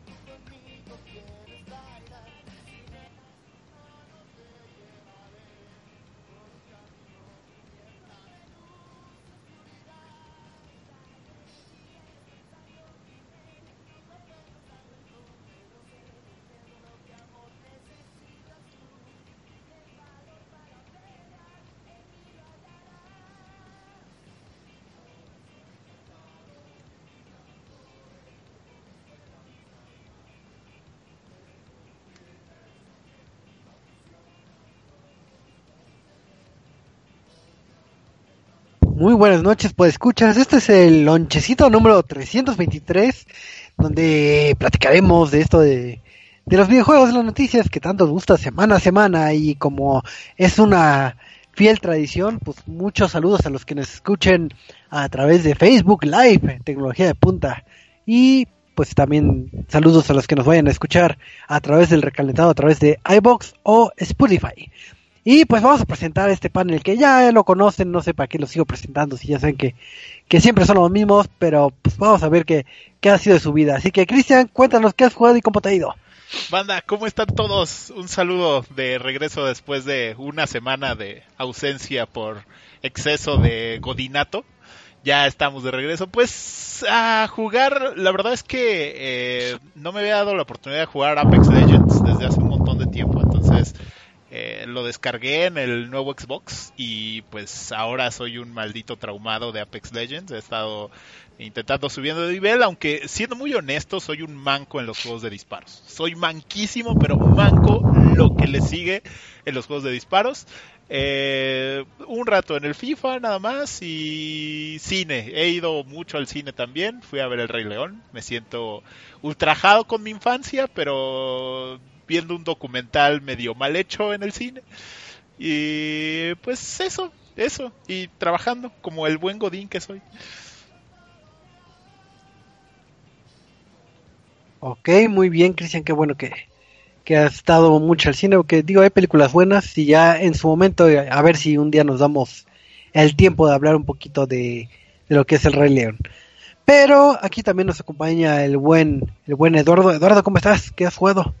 conmigo quieres bailar. Muy buenas noches, pues escuchas. Este es el lonchecito número 323, donde platicaremos de esto de, de los videojuegos, de las noticias que tanto gusta semana a semana. Y como es una fiel tradición, pues muchos saludos a los que nos escuchen a través de Facebook Live, Tecnología de Punta. Y pues también saludos a los que nos vayan a escuchar a través del recalentado, a través de iBox o Spotify. Y pues vamos a presentar este panel que ya lo conocen, no sé para qué lo sigo presentando, si ya saben que, que siempre son los mismos, pero pues vamos a ver qué, qué ha sido de su vida. Así que Cristian, cuéntanos qué has jugado y cómo te ha ido. Banda, ¿cómo están todos? Un saludo de regreso después de una semana de ausencia por exceso de godinato. Ya estamos de regreso. Pues a jugar, la verdad es que eh, no me había dado la oportunidad de jugar Apex Legends desde hace un montón de tiempo, entonces eh, lo descargué en el nuevo Xbox y pues ahora soy un maldito traumado de Apex Legends. He estado intentando subiendo de nivel, aunque siendo muy honesto, soy un manco en los juegos de disparos. Soy manquísimo, pero manco lo que le sigue en los juegos de disparos. Eh, un rato en el FIFA nada más y cine. He ido mucho al cine también. Fui a ver El Rey León. Me siento ultrajado con mi infancia, pero viendo un documental medio mal hecho en el cine. Y pues eso, eso. Y trabajando como el buen Godín que soy. Ok, muy bien, Cristian, qué bueno que, que has estado mucho al cine, porque digo, hay películas buenas y ya en su momento, a ver si un día nos damos el tiempo de hablar un poquito de, de lo que es el Rey León. Pero aquí también nos acompaña el buen, el buen Eduardo. Eduardo, ¿cómo estás? ¿Qué has jugado?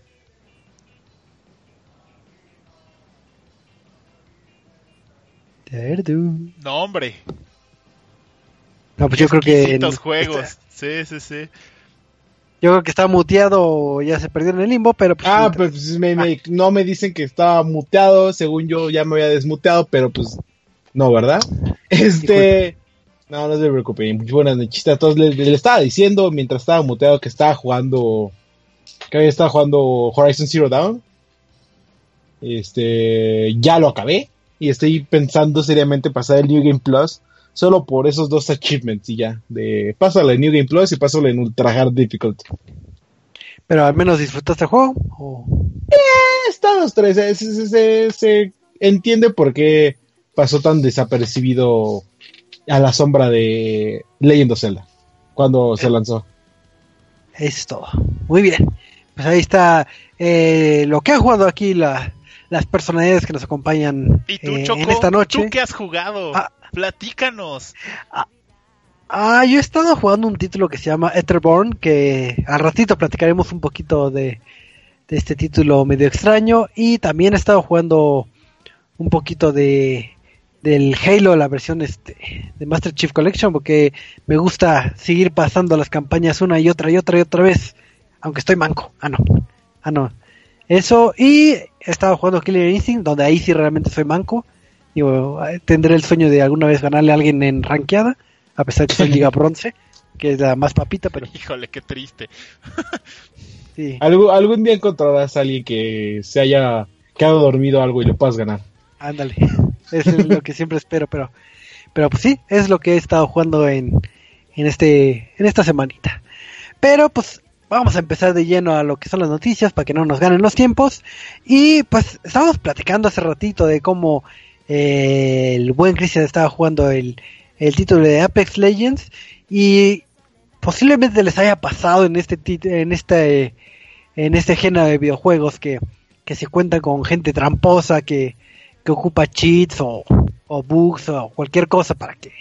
No, hombre. No, pues yo creo que. En, juegos. Sí, sí, sí. Yo creo que está muteado, ya se perdió en el limbo, pero pues. Ah, pues me, me, no me dicen que estaba muteado, según yo ya me había desmuteado, pero pues. No, ¿verdad? Este. No, no se preocupen. Buenas noches a todos. Les, estaba diciendo mientras estaba muteado que estaba jugando. Que había estado jugando Horizon Zero Dawn. Este. Ya lo acabé y estoy pensando seriamente pasar el New Game Plus solo por esos dos achievements y ya, de pásale el New Game Plus y pásale en Ultra Hard Difficulty. Pero al menos disfrutaste el juego. ¿o? Eh, estamos tres, se, se, entiende por qué pasó tan desapercibido a la sombra de Legend of Zelda cuando se lanzó. Es todo. Muy bien. Pues ahí está eh, lo que ha jugado aquí la, las personalidades que nos acompañan ¿Y tú, eh, en esta noche. ¿Tú qué has jugado? Ah, Platícanos. Ah, ah, yo he estado jugando un título que se llama Etherborn, que al ratito platicaremos un poquito de, de este título medio extraño. Y también he estado jugando un poquito de del Halo, la versión este de Master Chief Collection, porque me gusta seguir pasando las campañas una y otra y otra y otra vez, aunque estoy manco. Ah, no. Ah, no. Eso, y he estado jugando Killer Instinct, donde ahí sí realmente soy manco. Y tendré el sueño de alguna vez ganarle a alguien en rankeada, a pesar de que soy Liga Bronce, que es la más papita, pero. Híjole, qué triste. sí. algún día encontrarás a alguien que se haya quedado dormido algo y lo puedas ganar. Ándale, eso es lo que siempre espero, pero. Pero pues sí, es lo que he estado jugando en, en, este, en esta semanita. Pero pues vamos a empezar de lleno a lo que son las noticias para que no nos ganen los tiempos. Y pues estábamos platicando hace ratito de cómo eh, el buen Cristian estaba jugando el, el, título de Apex Legends y posiblemente les haya pasado en este en este en este género de videojuegos que, que se cuenta con gente tramposa que, que ocupa cheats o, o bugs o cualquier cosa para que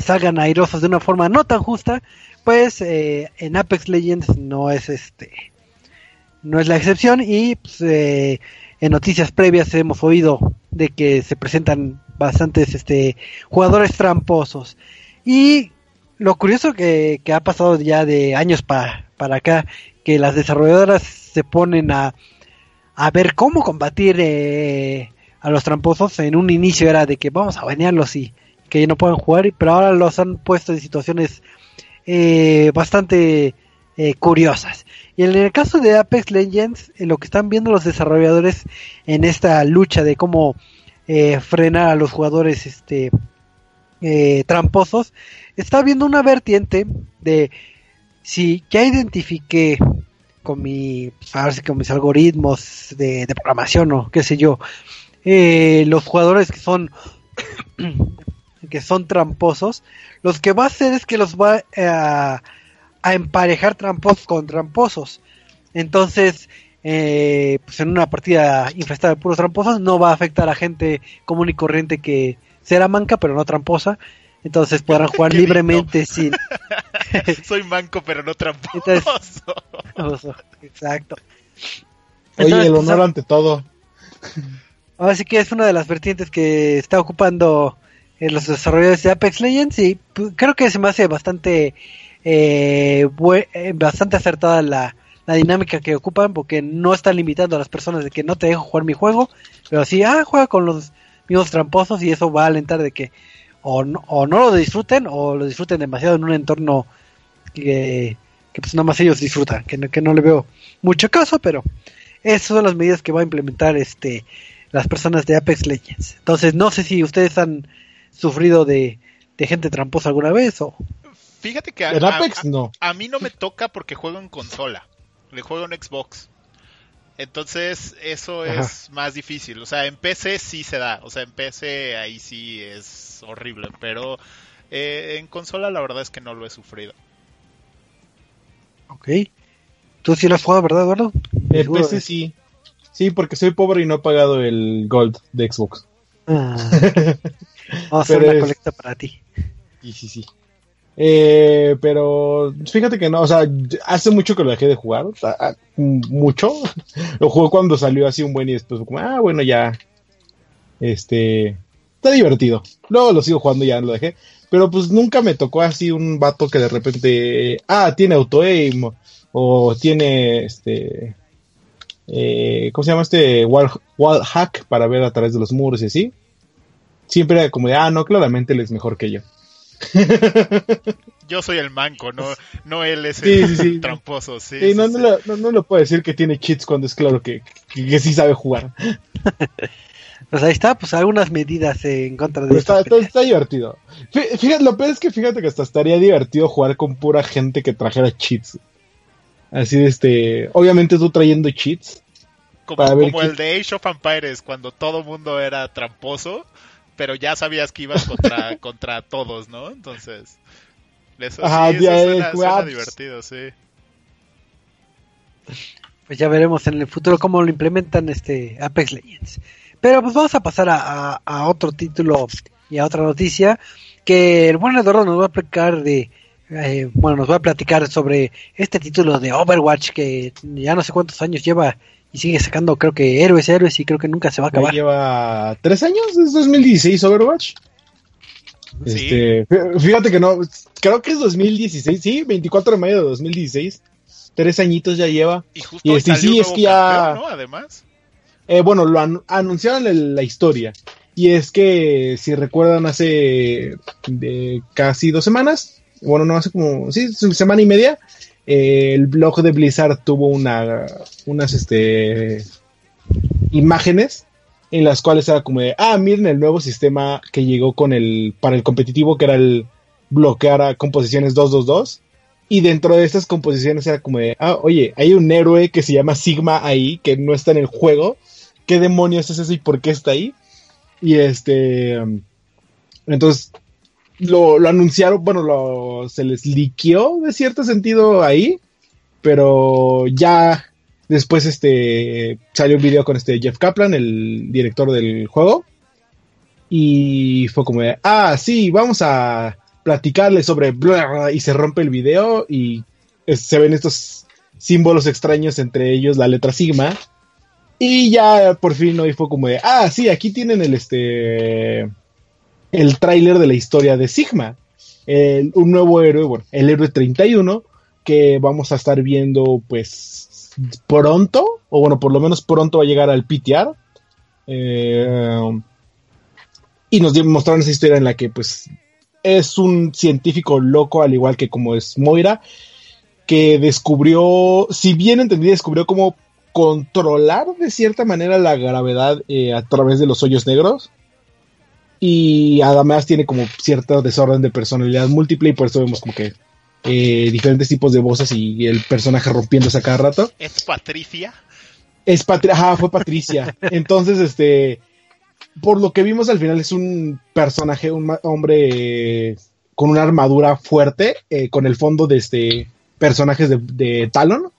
salgan airosos de una forma no tan justa pues eh, en Apex Legends no es este no es la excepción y pues, eh, en noticias previas hemos oído de que se presentan bastantes este jugadores tramposos. Y lo curioso que, ha pasado ya de años para para acá que las desarrolladoras se ponen a, a ver cómo combatir eh, a los tramposos en un inicio era de que vamos a banearlos y que no puedan jugar pero ahora los han puesto en situaciones eh, bastante eh, curiosas. Y en el caso de Apex Legends, lo que están viendo los desarrolladores en esta lucha de cómo eh, frenar a los jugadores este, tramposos, está viendo una vertiente de si ya identifiqué con mi, pues, con mis algoritmos de, de, programación o qué sé yo, los jugadores que son que son tramposos, los que va a hacer es que los va eh, a, emparejar tramposos con tramposos. Entonces, eh, pues en una partida infestada de puros tramposos no va a afectar a gente común y corriente que será manca pero no tramposa. Entonces podrán jugar libremente sin... Soy manco pero no tramposo. exacto. Oye, el pues, honor ante todo. Ahora sí que es una de las vertientes que está ocupando los desarrolladores de Apex Legends y pues, creo que se me hace bastante eh, eh, bastante acertada la, dinámica que ocupan porque no están limitando a las personas de que no te dejo jugar mi juego, pero sí, ah, juega con los mismos tramposos y eso va a alentar de que o no, o no lo disfruten o lo disfruten demasiado en un entorno que, que pues nada más ellos disfrutan, que que no le veo mucho caso, pero esas son las medidas que va a implementar este las personas de Apex Legends. Entonces, no sé si ustedes han sufrido de, gente tramposa alguna vez o fíjate que a, no. a, mí no me toca porque juego en consola. Le juego en Xbox. Entonces eso es más difícil. O sea en PC sí se da. O sea en PC ahí sí es horrible. Pero eh, en consola la verdad es que no lo he sufrido. Ok. Tú sí lo has jugado verdad Eduardo en PC sí. Sí porque soy pobre y no he pagado el Gold de Xbox. Ah. Vamos a hacer una colecta para ti. Sí, sí, sí. Eh, pero fíjate que no, o sea, hace mucho que lo dejé de jugar, mucho. Lo jugué cuando salió así un buen y después como, ah, bueno, ya. Este, está divertido. Luego lo sigo jugando y ya lo dejé. Pero pues nunca me tocó así un vato que de repente, ah, tiene auto-aim o tiene este, eh, ¿cómo se llama este? Wall, wall hack para ver a través de los muros y así siempre era como de, ah, no, claramente él es mejor que yo. yo soy el manco, no, no él es el tramposo. Sí, no, no, no, lo puedo decir que tiene cheats cuando es claro que, que, sí sabe jugar. Pues ahí está, pues algunas medidas en contra de está, está, divertido. Fíjate, lo peor es que fíjate que hasta estaría divertido jugar con pura gente que trajera cheats. Así de este, obviamente tú trayendo cheats. Como, como el de Age of Empires, cuando todo mundo era tramposo pero ya sabías que ibas contra, contra todos, ¿no? Entonces, eso, Ajá, sí, eso suena, divertido, sí. Pues ya veremos en el futuro cómo lo implementan este Apex Legends. Pero pues vamos a pasar a, a, otro título y a otra noticia que el buen Eduardo nos va a explicar de eh, bueno, nos va a platicar sobre este título de Overwatch que ya no sé cuántos años lleva y sigue sacando, creo que héroes, héroes, y creo que nunca se va a acabar. lleva tres años, es 2016 Overwatch. Este, fíjate que no, creo que es 2016, sí, 24 de mayo de 2016. Tres añitos ya lleva. Y justo este, sí, es que ya. Además. Eh, bueno, lo anunciaron en la historia. Y es que, si recuerdan, hace de casi dos semanas, bueno, no hace como, sí, semana y media, eh, el blog de Blizzard tuvo una, unas este, imágenes en las cuales era como de, ah, miren el nuevo sistema que llegó con el, para el competitivo, que era el bloquear a composiciones 222. Y dentro de estas composiciones era como de, ah, oye, hay un héroe que se llama Sigma ahí, que no está en el juego. ¿Qué demonios es eso y por qué está ahí? Y este... Entonces, lo, anunciaron, bueno, lo, se les liqueó de cierto sentido ahí, pero ya después este salió un video con este Jeff Kaplan, el director del juego, y fue como de, ah, sí, vamos a platicarle sobre y se rompe el video y se ven estos símbolos extraños, entre ellos la letra sigma. Y ya por fin hoy fue como de, ah, sí, aquí tienen el este el tráiler de la historia de Sigma, un nuevo héroe, bueno, el héroe 31 que vamos a estar viendo pues pronto, o bueno, por lo menos pronto va a llegar al PTR. Eh, y nos mostraron esa historia en la que pues es un científico loco, al igual que como es Moira, que descubrió, si bien entendí, descubrió cómo controlar de cierta manera la gravedad eh, a través de los hoyos negros. Y además tiene como cierto desorden de personalidad múltiple y por eso vemos como que eh, diferentes tipos de voces y el personaje rompiéndose a cada rato. ¿Es Patricia? Es Patricia, fue Patricia. Entonces, este, por lo que vimos al final es un personaje, un hombre con una armadura fuerte, eh, con el fondo de este personajes de, Talon,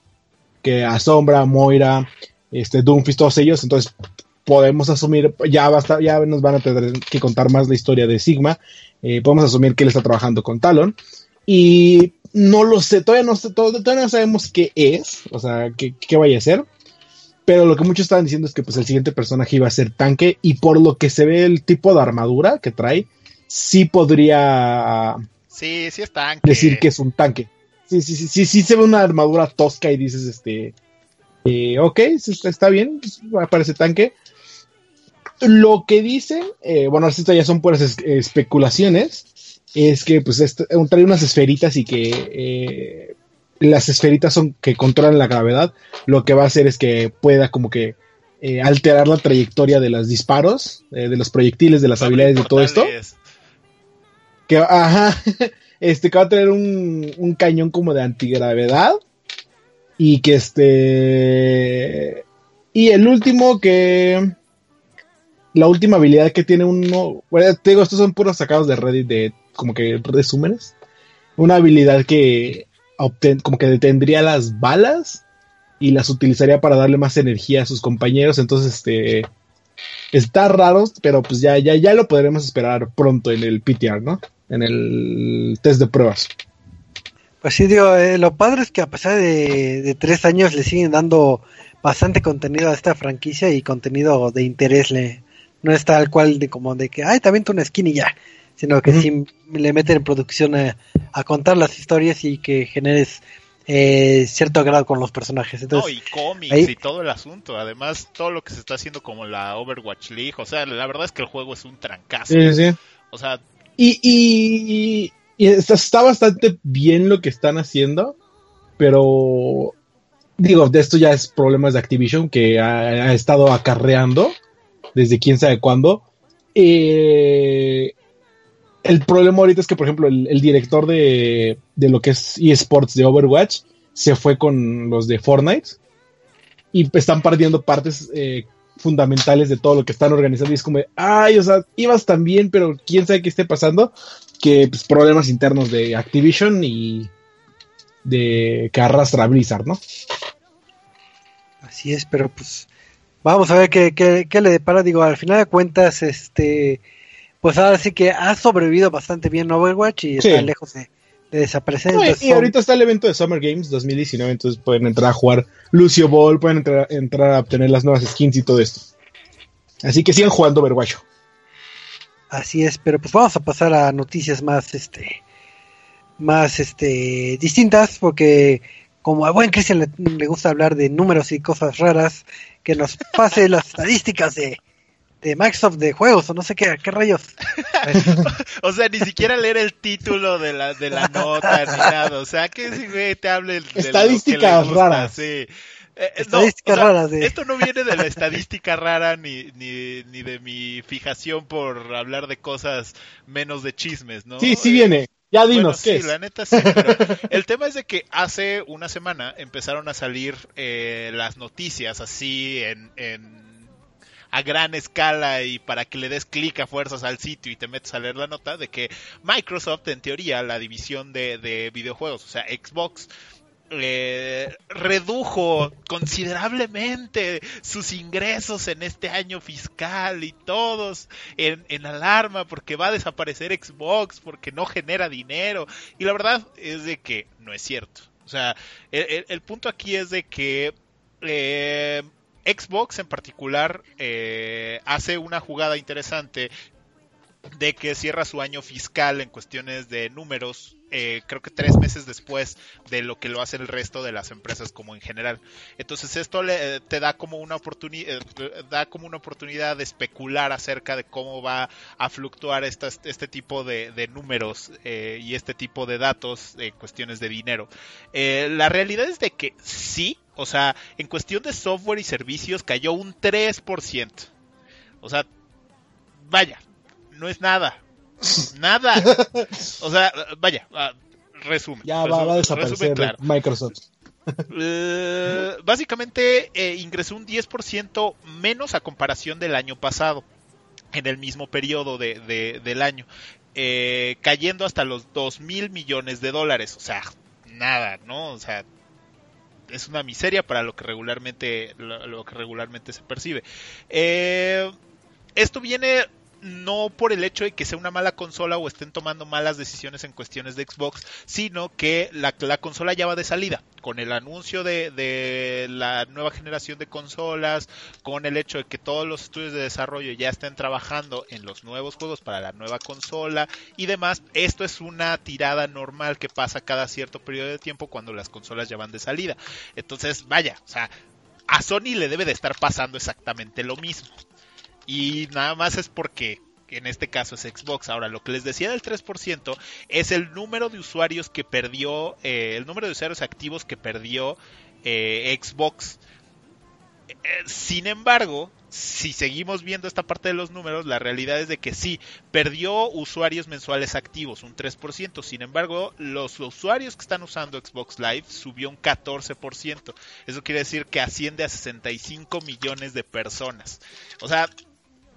que asombra, Moira, este Doomfist, todos ellos, entonces podemos asumir, ya basta, ya nos van a tener que contar más la historia de Sigma, eh, podemos asumir que él está trabajando con Talon, y no lo sé, todavía no, todavía no sabemos qué es, o sea, qué, qué vaya a ser, pero lo que muchos estaban diciendo es que pues el siguiente personaje iba a ser tanque y por lo que se ve el tipo de armadura que trae, sí podría sí, sí es tanque. decir que es un tanque. Sí, sí, sí, sí, sí se ve una armadura tosca y dices, este, eh, ok, está bien, pues, aparece tanque. Lo que dicen, eh, bueno, esto ya son puras especulaciones, es que pues trae unas esferitas y que eh, las esferitas son que controlan la gravedad, lo que va a hacer es que pueda como que eh, alterar la trayectoria de los disparos, eh, de los proyectiles, de las habilidades de todo esto. Que, ajá, este, que va a tener un, un cañón como de antigravedad. Y que este... Y el último que... La última habilidad que tiene uno... Bueno, te digo, estos son puros sacados de Reddit de como que resúmenes. Una habilidad que como que detendría las balas y las utilizaría para darle más energía a sus compañeros. Entonces, este está raro, pero pues ya, ya, ya lo podremos esperar pronto en el PTR, ¿no? En el test de pruebas. Pues sí, digo, eh, lo padre es que a pesar de, tres años le siguen dando bastante contenido a esta franquicia y contenido de interés le no es tal cual de como de que ay también tú una skin y ya sino que si le meten en producción a, contar las historias y que generes eh, cierto agrado con los personajes. Entonces, no, y cómics y todo el asunto. Además, todo lo que se está haciendo como la Overwatch League. O sea, la verdad es que el juego es un trancazo. Sí, sí. O sea... Y, y, está, bastante bien lo que están haciendo, pero digo, de esto ya es problemas de Activision que ha, ha estado acarreando desde quién sabe cuándo. Eh, el problema ahorita es que, por ejemplo, el, director de, lo que es eSports de Overwatch se fue con los de Fortnite y están perdiendo partes eh, fundamentales de todo lo que están organizando. Y es como, ay, o sea, ibas tan bien, pero quién sabe qué esté pasando. Que pues, problemas internos de Activision y de que arrastra Blizzard, ¿no? Así es, pero pues vamos a ver qué, qué, qué le depara. Digo, al final de cuentas, este pues ahora sí que ha sobrevivido bastante bien Overwatch y está lejos de, desaparecer. y ahorita está el evento de Summer Games 2019, entonces pueden entrar a jugar Lucio Ball, pueden entrar, entrar a obtener las nuevas skins y todo esto. Así que sigan jugando Overwatch. Así es, pero pues vamos a pasar a noticias más, este, más, este, distintas, porque como a buen Cristian le, le gusta hablar de números y cosas raras, que nos pase las estadísticas de de Microsoft de juegos o no sé qué, qué rayos. o sea, ni siquiera leer el título de la, de la nota ni nada. O sea, que si güey te hable de Estadísticas raras. Sí. Eh, estadísticas raras. Esto no viene de la estadística rara ni, ni, ni de mi fijación por hablar de cosas menos de chismes, ¿no? Sí, sí viene. Ya dinos, ¿qué sí, la neta sí. Pero el tema es de que hace una semana empezaron a salir eh, las noticias así en, en a gran escala y para que le des clic a fuerzas al sitio y te metes a leer la nota de que Microsoft, en teoría, la división de, videojuegos, o sea, Xbox, eh, redujo considerablemente sus ingresos en este año fiscal y todos en, en, alarma porque va a desaparecer Xbox, porque no genera dinero. Y la verdad es de que no es cierto. O sea, el, el punto aquí es de que eh, Xbox en particular eh, hace una jugada interesante de que cierra su año fiscal en cuestiones de números, eh, creo que tres meses después de lo que lo hace el resto de las empresas como en general. Entonces esto le, te da como una oportunidad, eh, da como una oportunidad de especular acerca de cómo va a fluctuar este tipo de, números eh, y este tipo de datos en cuestiones de dinero. Eh, la realidad es de que sí, o sea, en cuestión de software y servicios cayó un 3%. O sea, vaya, no es nada. Nada. O sea, vaya, resumen. Ya va, va, a desaparecer claro. Microsoft. Uh, básicamente eh, ingresó un 10% menos a comparación del año pasado, en el mismo periodo de, de, del año, eh, cayendo hasta los 2 mil millones de dólares. O sea, nada, ¿no? O sea, es una miseria para lo que regularmente, lo, lo que regularmente se percibe. Eh, esto viene no por el hecho de que sea una mala consola o estén tomando malas decisiones en cuestiones de Xbox, sino que la, la consola ya va de salida. Con el anuncio de, de, la nueva generación de consolas, con el hecho de que todos los estudios de desarrollo ya estén trabajando en los nuevos juegos para la nueva consola y demás, esto es una tirada normal que pasa cada cierto periodo de tiempo cuando las consolas ya van de salida. Entonces, vaya, o sea, a Sony le debe de estar pasando exactamente lo mismo. Y nada más es porque en este caso es Xbox. Ahora, lo que les decía del 3% es el número de usuarios que perdió, eh, el número de usuarios activos que perdió eh, Xbox. Eh, sin embargo, si seguimos viendo esta parte de los números, la realidad es de que sí, perdió usuarios mensuales activos, un 3%. Sin embargo, los usuarios que están usando Xbox Live subió un 14%. Eso quiere decir que asciende a 65 millones de personas. O sea,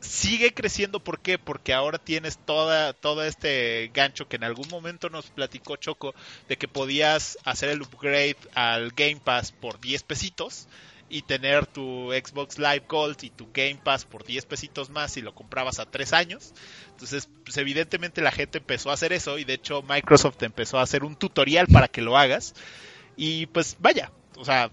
sigue creciendo, ¿por qué? Porque ahora tienes toda, todo este gancho que en algún momento nos platicó Choco de que podías hacer el upgrade al Game Pass por 10 pesitos y tener tu Xbox Live Gold y tu Game Pass por 10 pesitos más y lo comprabas a 3 años. Entonces, pues evidentemente la gente empezó a hacer eso y de hecho Microsoft empezó a hacer un tutorial para que lo hagas. Y pues vaya, o sea,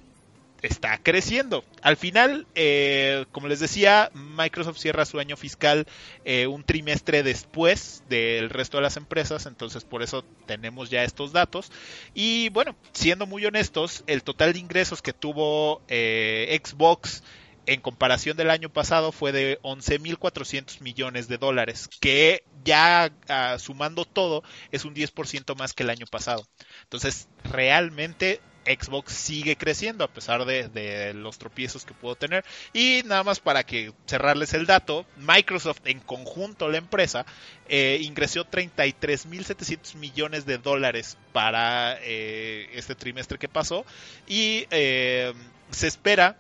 está creciendo. Al final, eh, como les decía, Microsoft cierra su año fiscal eh, un trimestre después del resto de las empresas, entonces por eso tenemos ya estos datos. Y bueno, siendo muy honestos, el total de ingresos que tuvo eh, Xbox en comparación del año pasado fue de 11.400 millones de dólares, que ya uh, sumando todo es un 10% más que el año pasado. Entonces, realmente Xbox sigue creciendo a pesar de, los tropiezos que pudo tener. Y nada más para que cerrarles el dato, Microsoft en conjunto, la empresa, eh, ingresó 33.700 millones de dólares para eh, este trimestre que pasó. Y eh, se espera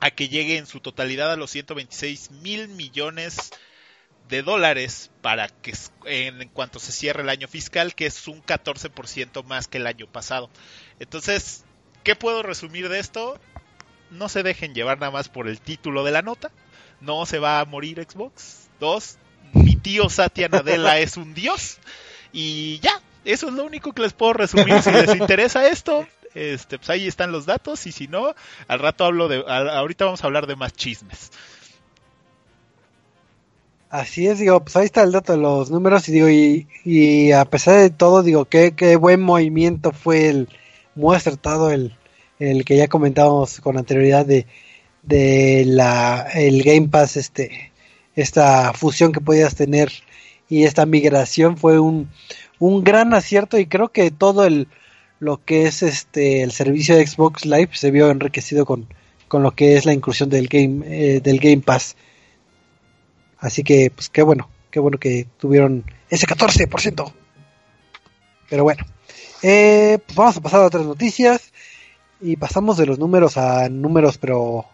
a que llegue en su totalidad a los 126 mil millones de dólares para que en, en, cuanto se cierre el año fiscal, que es un 14% más que el año pasado. Entonces, ¿qué puedo resumir de esto? No se dejen llevar nada más por el título de la nota. No se va a morir Xbox. Dos, mi tío Satya Nadella es un dios. Y ya, eso es lo único que les puedo resumir. Si les interesa esto, este, pues ahí están los datos. Y si no, al rato hablo de. ahorita vamos a hablar de más chismes. Así es, digo, pues ahí está el dato de los números y digo, y, a pesar de todo, digo, qué, qué buen movimiento fue el, muy acertado el, el que ya comentábamos con anterioridad de, de la, el Game Pass, este, esta fusión que podías tener y esta migración fue un, un gran acierto y creo que todo el, lo que es este, el servicio de Xbox Live se vio enriquecido con, con lo que es la inclusión del Game, eh, del Game Pass. Así que, pues qué bueno, qué bueno que tuvieron ese 14%. Pero bueno, eh, pues vamos a pasar a otras noticias y pasamos de los números a números, pero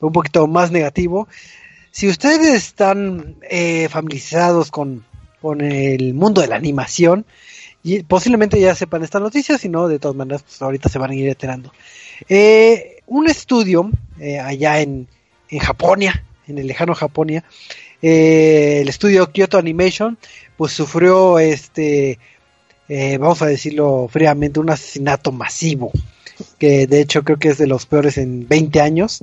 un poquito más negativo. Si ustedes están eh, familiarizados con, con el mundo de la animación, y posiblemente ya sepan esta noticia, si no, de todas maneras, pues ahorita se van a ir enterando. Eh, un estudio eh, allá en, en Japonia, en el lejano Japonia, eh, el estudio Kyoto Animation, pues sufrió este, eh, vamos a decirlo fríamente, un asesinato masivo, que de hecho creo que es de los peores en 20 años.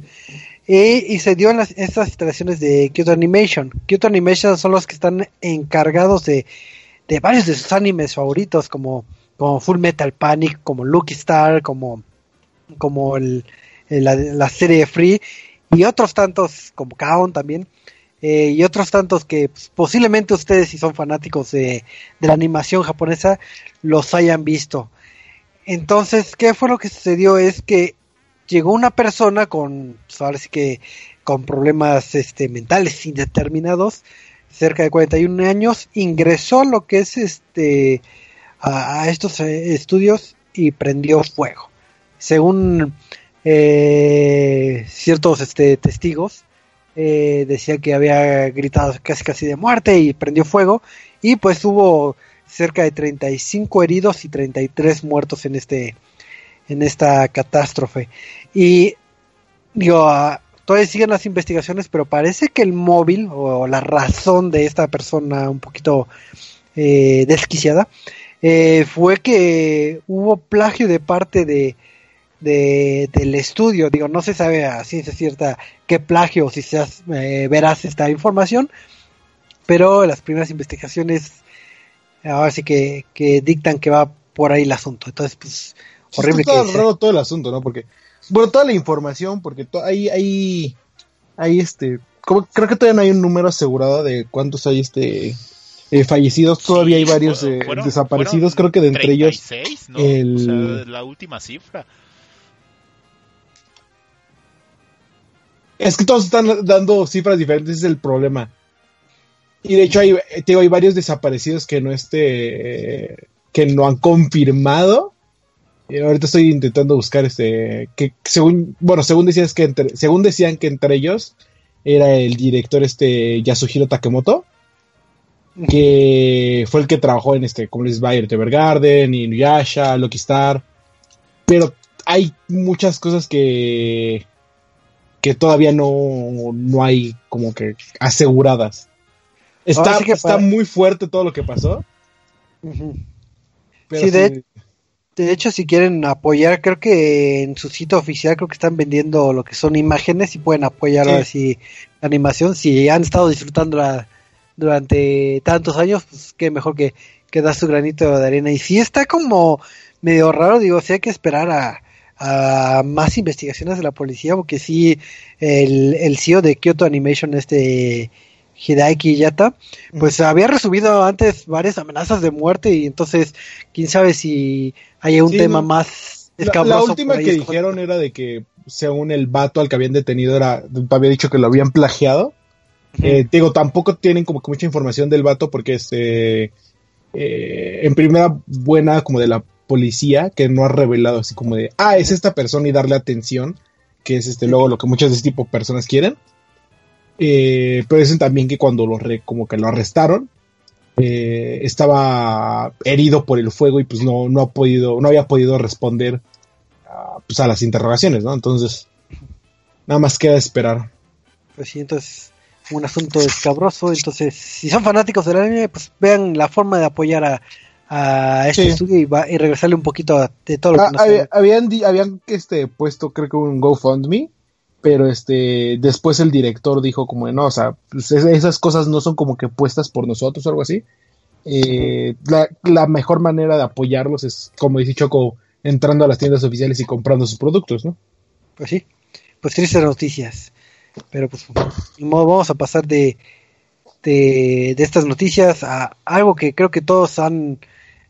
Y se dio en las, estas instalaciones de Kyoto Animation. Kyoto Animation son los que están encargados de, de varios de sus animes favoritos, como, como Full Metal Panic, como Lucky Star, como, como la, la serie Free, y otros tantos, como Kaon también, eh, y otros tantos que posiblemente ustedes, si son fanáticos de, de la animación japonesa, los hayan visto. Entonces, ¿qué fue lo que sucedió? Es que llegó una persona con, pues, que, con problemas este, mentales indeterminados, cerca de 41 años, ingresó a lo que es este, a, a estos eh, estudios y prendió fuego. Según eh, ciertos este, testigos, eh, decía que había gritado casi casi de muerte y prendió fuego. Y pues hubo cerca de 35 heridos y 33 muertos en este en esta catástrofe. Y digo ah, todavía siguen las investigaciones pero parece que el móvil o la razón de esta persona un poquito eh, desquiciada eh, fue que hubo plagio de parte de, de- del estudio. Digo, no se sabe a ciencia cierta qué plagio o si se eh, verás esta información, pero las primeras investigaciones ahora sí que, que dictan que va por ahí el asunto. Entonces, pues, horrible está que raro todo el asunto, ¿no? Porque, bueno, toda la información, porque to- hay, hay, hay este, como, creo que todavía no hay un número asegurado de cuántos hay este eh, fallecidos, todavía hay varios eh, fueron- desaparecidos, fueron creo que de entre ellos 36, ¿no? el- O sea, la última cifra. Es que todos están dando cifras diferentes, es el problema. Y de hecho hay, eh, te digo, hay varios desaparecidos que no este, eh, que no han confirmado. Y ahorita estoy intentando buscar este, que según, bueno, según decías que entre, según decían que entre ellos era el director este Yasuhiro Takemoto, que fue el que trabajó en este, como les va Evergarden, Inuyasha, Lucky Star. Pero hay muchas cosas que que todavía no, no hay como que aseguradas. Está, sí que está para- muy fuerte todo lo que pasó. Pero Sí, de- De hecho, si quieren apoyar, creo que en su sitio oficial creo que están vendiendo lo que son imágenes y pueden apoyar Sí. sí la animación. Si han estado disfrutándola durante tantos años, pues qué mejor que, que dar su granito de arena. Y si está como medio raro, digo, sí hay que esperar a, a más investigaciones de la policía, porque sí, el, el CEO de Kyoto Animation, este Hideaki Yata, pues había recibido antes varias amenazas de muerte y entonces quién sabe si hay un Sí, tema no. más escabroso. la última que dijeron era de que, según el vato al que habían detenido, era, había dicho que lo habían plagiado. Eh, digo, tampoco tienen como que mucha información del vato porque este, eh, en primera buena como de la policía que no ha revelado así como de, ah, es esta persona y darle atención, que es este luego lo que muchas de este tipo de personas quieren. Eh, pero dicen también que cuando lo re- como que lo arrestaron, eh, estaba herido por el fuego y pues no, no ha podido, no había podido responder a, pues, a las interrogaciones, ¿no? Entonces, nada más queda esperar. Pues sí, entonces un asunto escabroso. Entonces, si son fanáticos del anime, pues vean la forma de apoyar a, a este Sí. estudio y, va- y regresarle un poquito a- de todo lo que Ah, nos había- habían, di- habían este, puesto, creo que un GoFundMe, pero este, después el director dijo como, de, no, o sea, pues, es- esas cosas no son como que puestas por nosotros o algo así. Eh, la, la mejor manera de apoyarlos es, como dice Choco, entrando a las tiendas oficiales y comprando sus productos, ¿no? Pues sí, pues tristes noticias. Pero pues vamos a pasar de, de, de estas noticias a algo que creo que todos han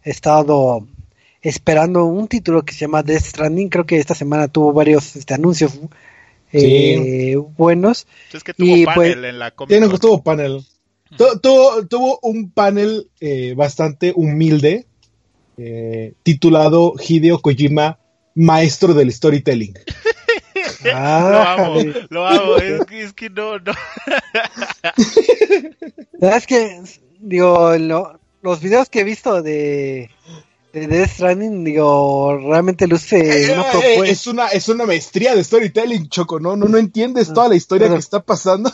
estado esperando, un título que se llama Death Stranding. Creo que esta semana tuvo varios este, anuncios eh, buenos. Es que tuvo Y, panel pues, en la Comic Con. tuvo panel. Tu- Tuvo, tuvo un panel eh, bastante humilde, eh, titulado Hideo Kojima, maestro del storytelling. Lo Ah, amo, lo amo. Es que, es que no, no. La verdad es que, digo, lo, los videos que he visto de, de Death Stranding, digo, realmente luce Eh, una eh, propuesta. es una es una maestría de storytelling, Choco, no no no entiendes toda la historia que está pasando.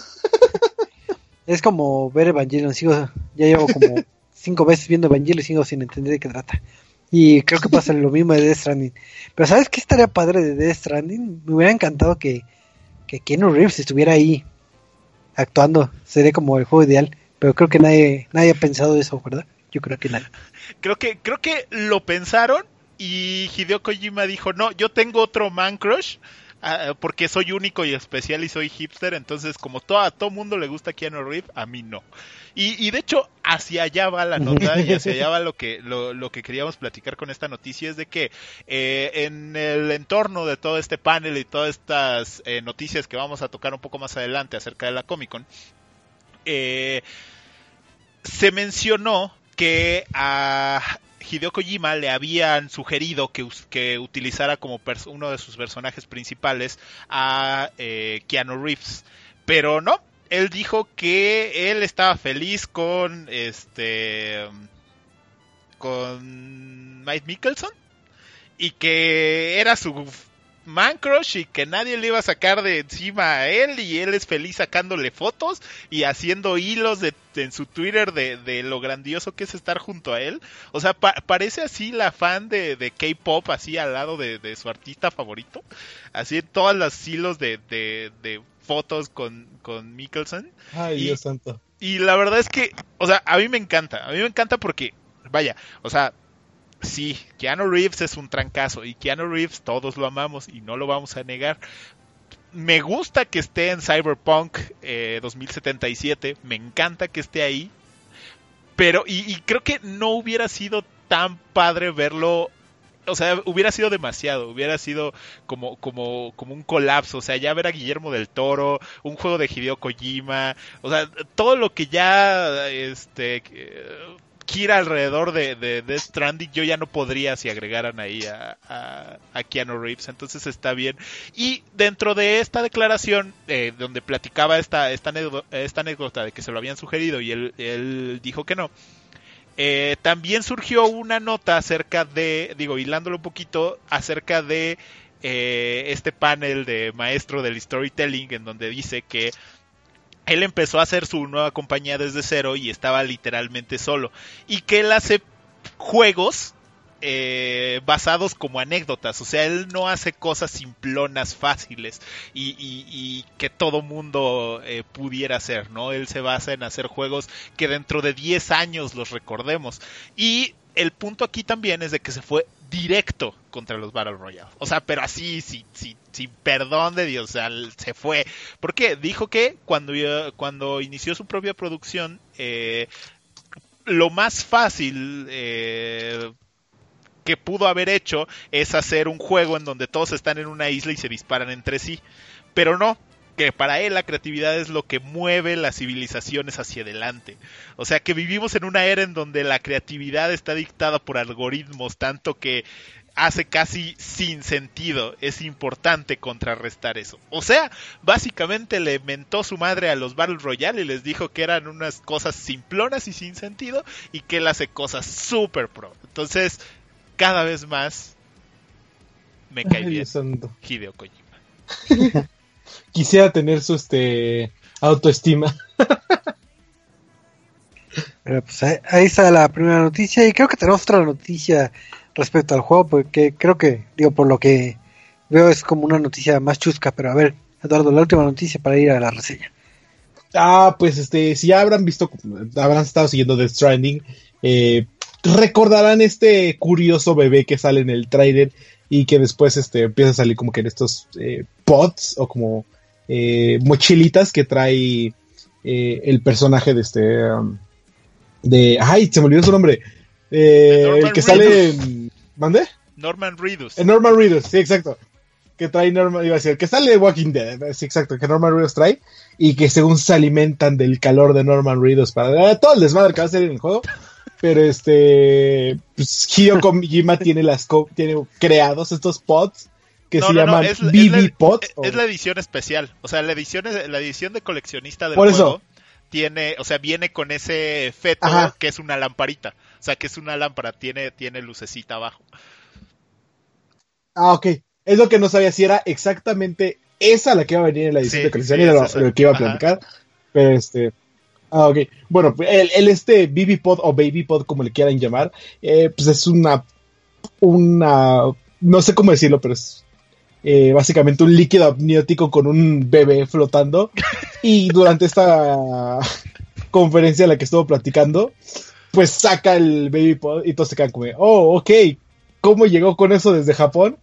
Es como ver Evangelion, sigo, ya llevo como cinco veces viendo Evangelion y sigo sin entender de qué trata. Y creo que pasa lo mismo de Death Stranding. Pero ¿sabes qué estaría padre de Death Stranding? Me hubiera encantado que, que Keanu Reeves estuviera ahí actuando. Sería como el juego ideal. Pero creo que nadie, nadie ha pensado eso, ¿verdad? Yo creo que nadie. Creo que, creo que lo pensaron y Hideo Kojima dijo, no, yo tengo otro man crush. ah, porque soy único y especial y soy hipster, entonces como todo, a todo mundo le gusta Keanu Reeves, a mí no. Y, y de hecho, hacia allá va la nota y hacia allá va lo que, lo, lo que queríamos platicar con esta noticia, es de que eh, en el entorno de todo este panel y todas estas eh, noticias que vamos a tocar un poco más adelante acerca de la Comic Con, eh, se mencionó que a Hideo Kojima le habían sugerido que, que utilizara como uno de sus personajes principales a eh, Keanu Reeves, pero no, él dijo que él estaba feliz con este con Mike Mickelson y que era su man crush y que nadie le iba a sacar de encima a él y él es feliz sacándole fotos y haciendo hilos de, en su Twitter de, de lo grandioso que es estar junto a él. O sea, pa- parece así la fan de, K-pop así al lado de, su artista favorito. Así en todas las hilos de, fotos con, con Mickelson. Ay, Y- Dios santo. Y la verdad es que, o sea, a mí me encanta. A mí me encanta porque, vaya, o sea, sí, Keanu Reeves es un trancazo. Y Keanu Reeves todos lo amamos y no lo vamos a negar. Me gusta que esté en Cyberpunk eh, 2077. Me encanta que esté ahí. Pero, y, y creo que no hubiera sido tan padre verlo. O sea, hubiera sido demasiado, hubiera sido como, como, como un colapso, o sea, ya ver a Guillermo del Toro, un juego de Hideo Kojima, o sea, todo lo que ya este eh, gira alrededor de, de Death Stranding, yo ya no podría si agregaran ahí a, a, a Keanu Reeves, entonces está bien. Y dentro de esta declaración, eh, donde platicaba esta, esta, anécdota, esta anécdota de que se lo habían sugerido y él, él dijo que no, eh, también surgió una nota acerca de, digo, hilándolo un poquito, acerca de eh, este panel de maestro del storytelling en donde dice que él empezó a hacer su nueva compañía desde cero y estaba literalmente solo. Y que él hace juegos eh, basados como anécdotas. O sea, él no hace cosas simplonas, fáciles y, y- que todo mundo eh, pudiera hacer, ¿no? Él se basa en hacer juegos que dentro de 10 años los recordemos. Y el punto aquí también es de que se fue directo contra los Battle Royale. O sea, pero así, sin, sin, sin perdón de Dios, o sea, se fue. ¿Por qué? Dijo que cuando, cuando inició su propia producción, eh, lo más fácil eh, que pudo haber hecho es hacer un juego en donde todos están en una isla y se disparan entre sí. Pero no, que para él la creatividad es lo que mueve las civilizaciones hacia adelante. O sea que vivimos en una era en donde la creatividad está dictada por algoritmos, tanto que hace casi sin sentido. Es importante contrarrestar eso. O sea, básicamente le mentó su madre a los Battle Royale y les dijo que eran unas cosas simplonas y sin sentido y que él hace cosas super pro. Entonces, cada vez más me cae Ay, bien. Hideo Kojima. Quisiera tener su este autoestima. Pero pues ahí, ahí está la primera noticia y creo que tenemos otra noticia respecto al juego porque creo que, digo, por lo que veo es como una noticia más chusca, pero a ver, Eduardo, la última noticia para ir a la reseña. Ah, pues este, si ya habrán visto, habrán estado siguiendo The Stranding, eh, recordarán este curioso bebé que sale en el trailer y que después este, empieza a salir como que en estos eh, pods o como eh, mochilitas que trae eh, el personaje de este, um, de, ay, se me olvidó su nombre, eh, el que sale Reedus. en, ¿mande? Norman Reedus. En Norman Reedus, sí, exacto. Que trae Norman, iba a decir, que sale de Walking Dead, sí, exacto, que Norman Reedus trae, y que según se alimentan del calor de Norman Reedus para eh, todo el desmadre que va a hacer en el juego. Pero este, pues Hideo Kojima tiene las, co- tiene creados estos pods que No, se no, no, llaman es, la- BB es la- pods. es la edición especial. O sea, la edición, es- la edición de coleccionista del Por eso. juego tiene, o sea, viene con ese feto Ajá. que es una lamparita. O sea, que es una lámpara, tiene, tiene lucecita abajo. Ah, ok. Es lo que no sabía si era exactamente esa la que iba a venir en la edición Sí, de colección sí, y era lo, que iba a Ajá. platicar. Pero este. Ah, ok. Bueno, el, el este BB Pod o Baby Pod, como le quieran llamar, eh, pues es una. Una. No sé cómo decirlo, pero es. Eh, básicamente un líquido amniótico con un bebé flotando. Y durante esta conferencia en la que estuvo platicando, pues saca el Baby Pod y todos se oh, ok, ¿cómo llegó con eso desde Japón?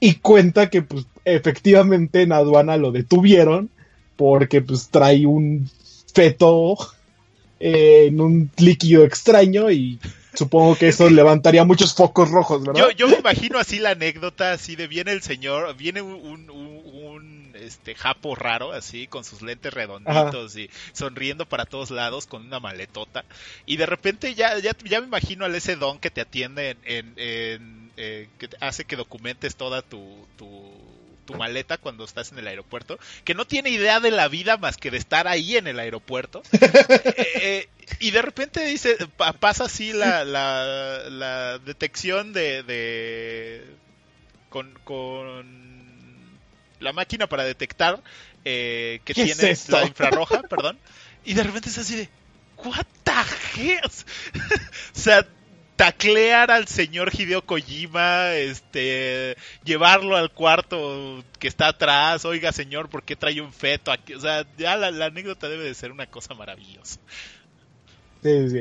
Y cuenta que pues efectivamente en aduana lo detuvieron porque pues trae un feto eh, en un líquido extraño y supongo que eso levantaría muchos focos rojos, ¿verdad? Yo, yo me imagino así la anécdota, así de viene el señor, viene un, un, este japo raro, así, con sus lentes redonditos y sonriendo para todos lados con una maletota. Y de repente ya, ya, ya me imagino al ese don que te atiende en, en- en, eh, que hace que documentes toda tu, tu, tu maleta cuando estás en el aeropuerto, que no tiene idea de la vida más que de estar ahí en el aeropuerto. Eh, y de repente dice, pa- pasa así la, la, la detección de, de con, con la máquina para detectar eh, que ¿Qué es tiene la infrarroja, perdón, y de repente es así de, what the hell? o sea, taclear al señor Hideo Kojima, este, llevarlo al cuarto que está atrás, oiga señor, ¿por qué trae un feto aquí? O sea, ya la, anécdota debe de ser una cosa maravillosa. Sí, sí.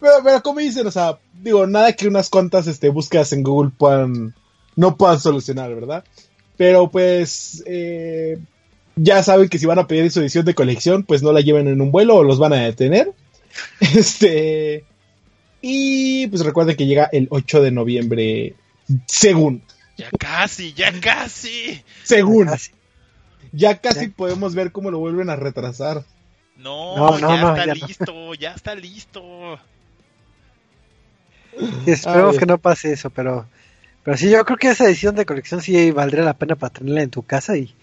Pero, pero como dicen, o sea, digo, nada que unas cuantas este, búsquedas en Google puedan, no puedan solucionar, ¿verdad? Pero pues, eh, ya saben que si van a pedir su edición de colección, pues no la lleven en un vuelo o los van a detener. Este, y pues recuerden que llega el 8 de noviembre, según, Ya casi, ya casi. según, ya casi Ya. podemos ver cómo lo vuelven a retrasar. No, No, no, ya no, está ya no. listo, ya está listo. Sí, esperemos que no pase eso, pero pero sí, yo creo que esa edición de colección sí valdría la pena para tenerla en tu casa y,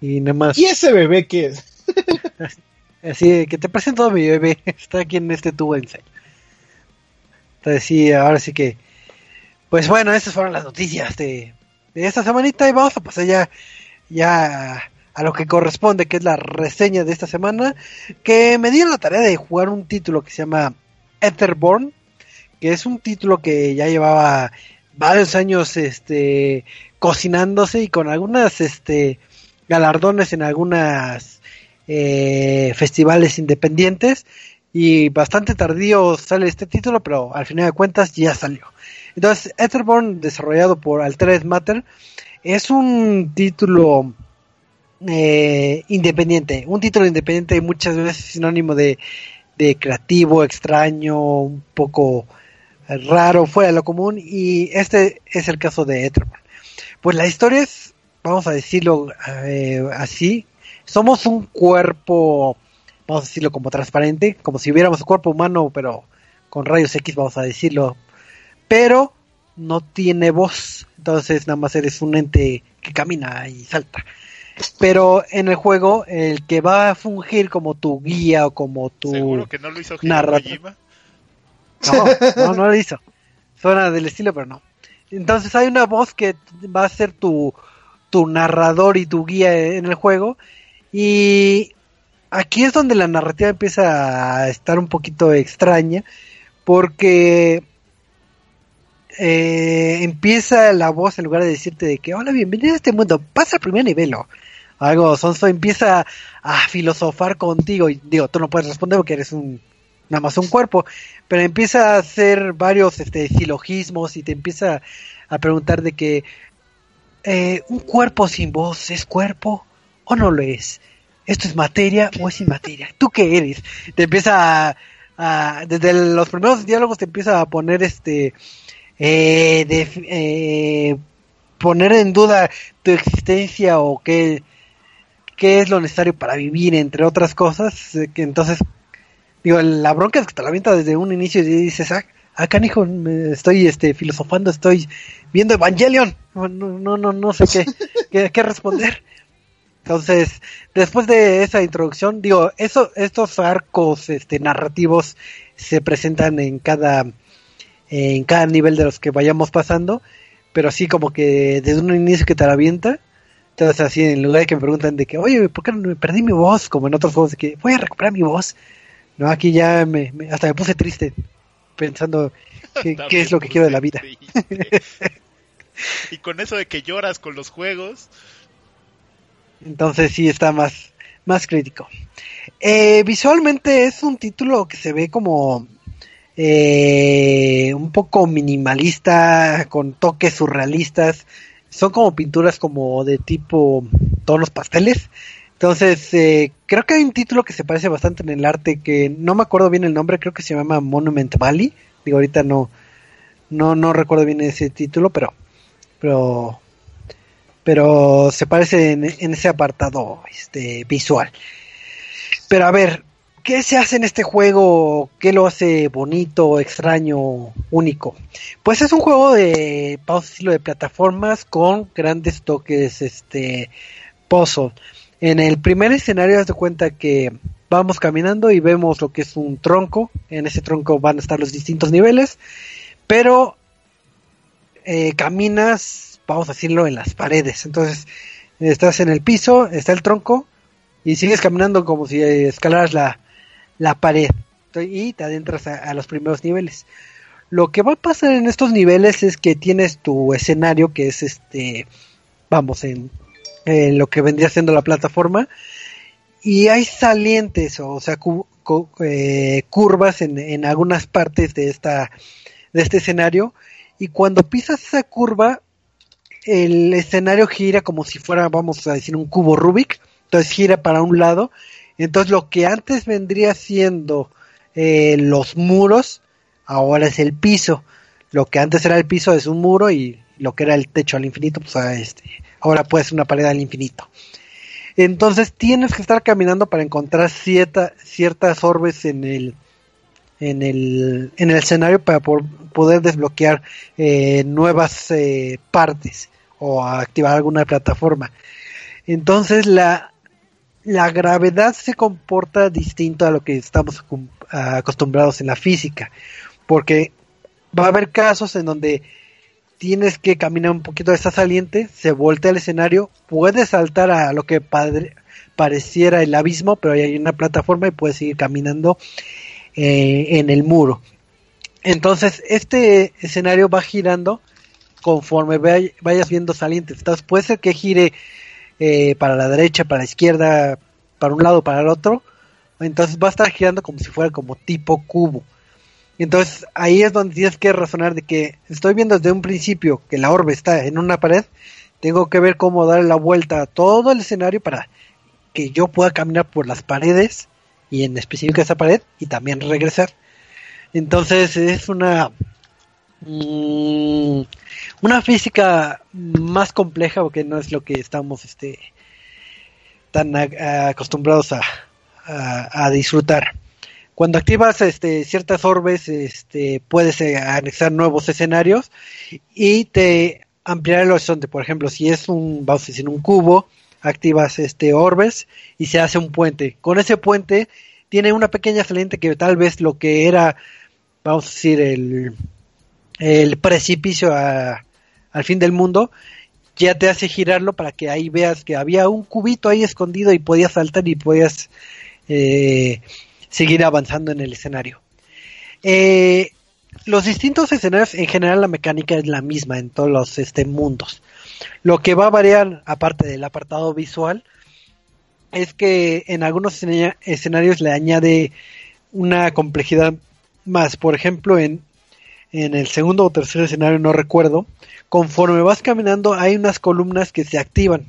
y nada más. ¿Y ese bebé qué es? Así que te presento a mi bebé, está aquí en este tubo en cel. Ahora sí que, pues bueno, esas fueron las noticias de, de esta semanita y vamos a pasar ya, ya a lo que corresponde, que es la reseña de esta semana, que me dieron la tarea de jugar un título que se llama Etherborn, que es un título que ya llevaba varios años este cocinándose y con algunas este galardones en algunas eh, festivales independientes y bastante tardío sale este título, pero al final de cuentas ya salió. Entonces, Etherborn, desarrollado por Altered Matter, es un título eh, independiente, un título independiente muchas veces sinónimo de, creativo, extraño, un poco raro, fuera de lo común, y este es el caso de Etherborn. Pues la historia es, vamos a decirlo eh, así, somos un cuerpo, vamos a decirlo como transparente, como si hubiéramos un cuerpo humano, pero con rayos X, vamos a decirlo, pero no tiene voz, entonces nada más eres un ente que camina y salta. Pero en el juego, el que va a fungir como tu guía o como tu... Seguro que no lo hizo. Kojima. No, no, no lo hizo. Suena del estilo, pero no. Entonces hay una voz que va a ser tu, tu narrador y tu guía en el juego. Y aquí es donde la narrativa empieza a estar un poquito extraña. Porque eh, empieza la voz en lugar de decirte de que hola, bienvenido a este mundo, pasa al primer nivel o algo sonso, empieza a filosofar contigo y digo, tú no puedes responder porque eres un nada más un cuerpo, pero empieza a hacer varios este, silogismos y te empieza a preguntar de que eh, un cuerpo sin voz es cuerpo o no lo es. ¿Esto es materia o es inmateria? ¿Tú qué eres? Te empieza a, desde los primeros diálogos te empieza a poner este eh, de- eh, poner en duda tu existencia o qué, qué es lo necesario para vivir, entre otras cosas, eh, que entonces digo, la bronca es que te la avienta desde un inicio y dices, ah, ah canijo, me estoy este filosofando, estoy viendo Evangelion, no, no, no, no sé qué, qué, qué responder. Entonces, después de esa introducción, digo, eso, estos arcos este, narrativos se presentan en cada, en cada nivel de los que vayamos pasando, pero así como que desde un inicio que te la avienta, entonces así en lugar de que me preguntan de que, oye, ¿por qué me perdí mi voz? Como en otros juegos de que voy a recuperar mi voz. No, aquí ya me, me- hasta me puse triste pensando qué, qué es lo que quiero de la vida. y con eso de que lloras con los juegos, Entonces sí está más, más crítico. Eh, visualmente es un título que se ve como eh, un poco minimalista, con toques surrealistas. Son como pinturas como de tipo tonos pasteles. Entonces, eh, creo que hay un título que se parece bastante en el arte que no me acuerdo bien el nombre, creo que se llama Monument Valley. Digo, ahorita no, no, no recuerdo bien ese título, pero, pero, pero se parece en, ese apartado, este, visual. Pero a ver, ¿qué se hace en este juego? ¿Qué lo hace bonito, extraño, único? Pues es un juego de pausa estilo de plataformas con grandes toques, este, puzzle. En el primer escenario, de cuenta que vamos caminando y vemos lo que es un tronco. En ese tronco van a estar los distintos niveles, pero eh, caminas, vamos a decirlo, en las paredes. Entonces, estás en el piso, está el tronco y sigues caminando como si escalaras la, la pared y te adentras a, los primeros niveles. Lo que va a pasar en estos niveles es que tienes tu escenario que es este, vamos, en lo que vendría siendo la plataforma y hay salientes, o sea, eh, curvas en, en algunas partes de esta de este escenario y cuando pisas esa curva el escenario gira como si fuera, vamos a decir, un cubo Rubik, entonces gira para un lado, entonces lo que antes vendría siendo eh, los muros, ahora es el piso, lo que antes era el piso es un muro y lo que era el techo al infinito, pues ah, este, ahora puede ser una pared al infinito. Entonces tienes que estar caminando para encontrar cierta, ciertas orbes en el, en el, en el escenario para poder desbloquear eh, nuevas eh, partes o activar alguna plataforma. Entonces la, la gravedad se comporta distinto a lo que estamos acostumbrados en la física, porque va a haber casos en donde tienes que caminar un poquito de esta saliente, se voltea el escenario, puedes saltar a lo que pareciera el abismo, pero ahí hay una plataforma y puedes seguir caminando eh, en el muro. Entonces, este escenario va girando conforme vay- vayas viendo salientes. Entonces, puede ser que gire eh, para la derecha, para la izquierda, para un lado, para el otro. Entonces, va a estar girando como si fuera como tipo cubo. Entonces, ahí es donde tienes que razonar de que estoy viendo desde un principio que la orbe está en una pared. Tengo que ver cómo dar la vuelta a todo el escenario para que yo pueda caminar por las paredes y en específico esa pared y también regresar. Entonces es una mm, una física más compleja porque no es lo que estamos este tan acostumbrados a, a- disfrutar. Cuando activas este ciertas orbes, este puedes eh, anexar nuevos escenarios y te ampliar el horizonte. Por ejemplo, si es un vamos a un cubo, activas este orbes y se hace un puente. Con ese puente tiene una pequeña saliente que tal vez lo que era, vamos a decir, el, el precipicio a- al fin del mundo, ya te hace girarlo para que ahí veas que había un cubito ahí escondido y podías saltar y podías eh, seguir avanzando en el escenario. Eh, los distintos escenarios, en general la mecánica es la misma en todos los este, mundos. Lo que va a variar, aparte del apartado visual, es que en algunos escena- escenarios le añade una complejidad más. Por ejemplo, en, en el segundo o tercer escenario, no recuerdo, conforme vas caminando hay unas columnas que se activan,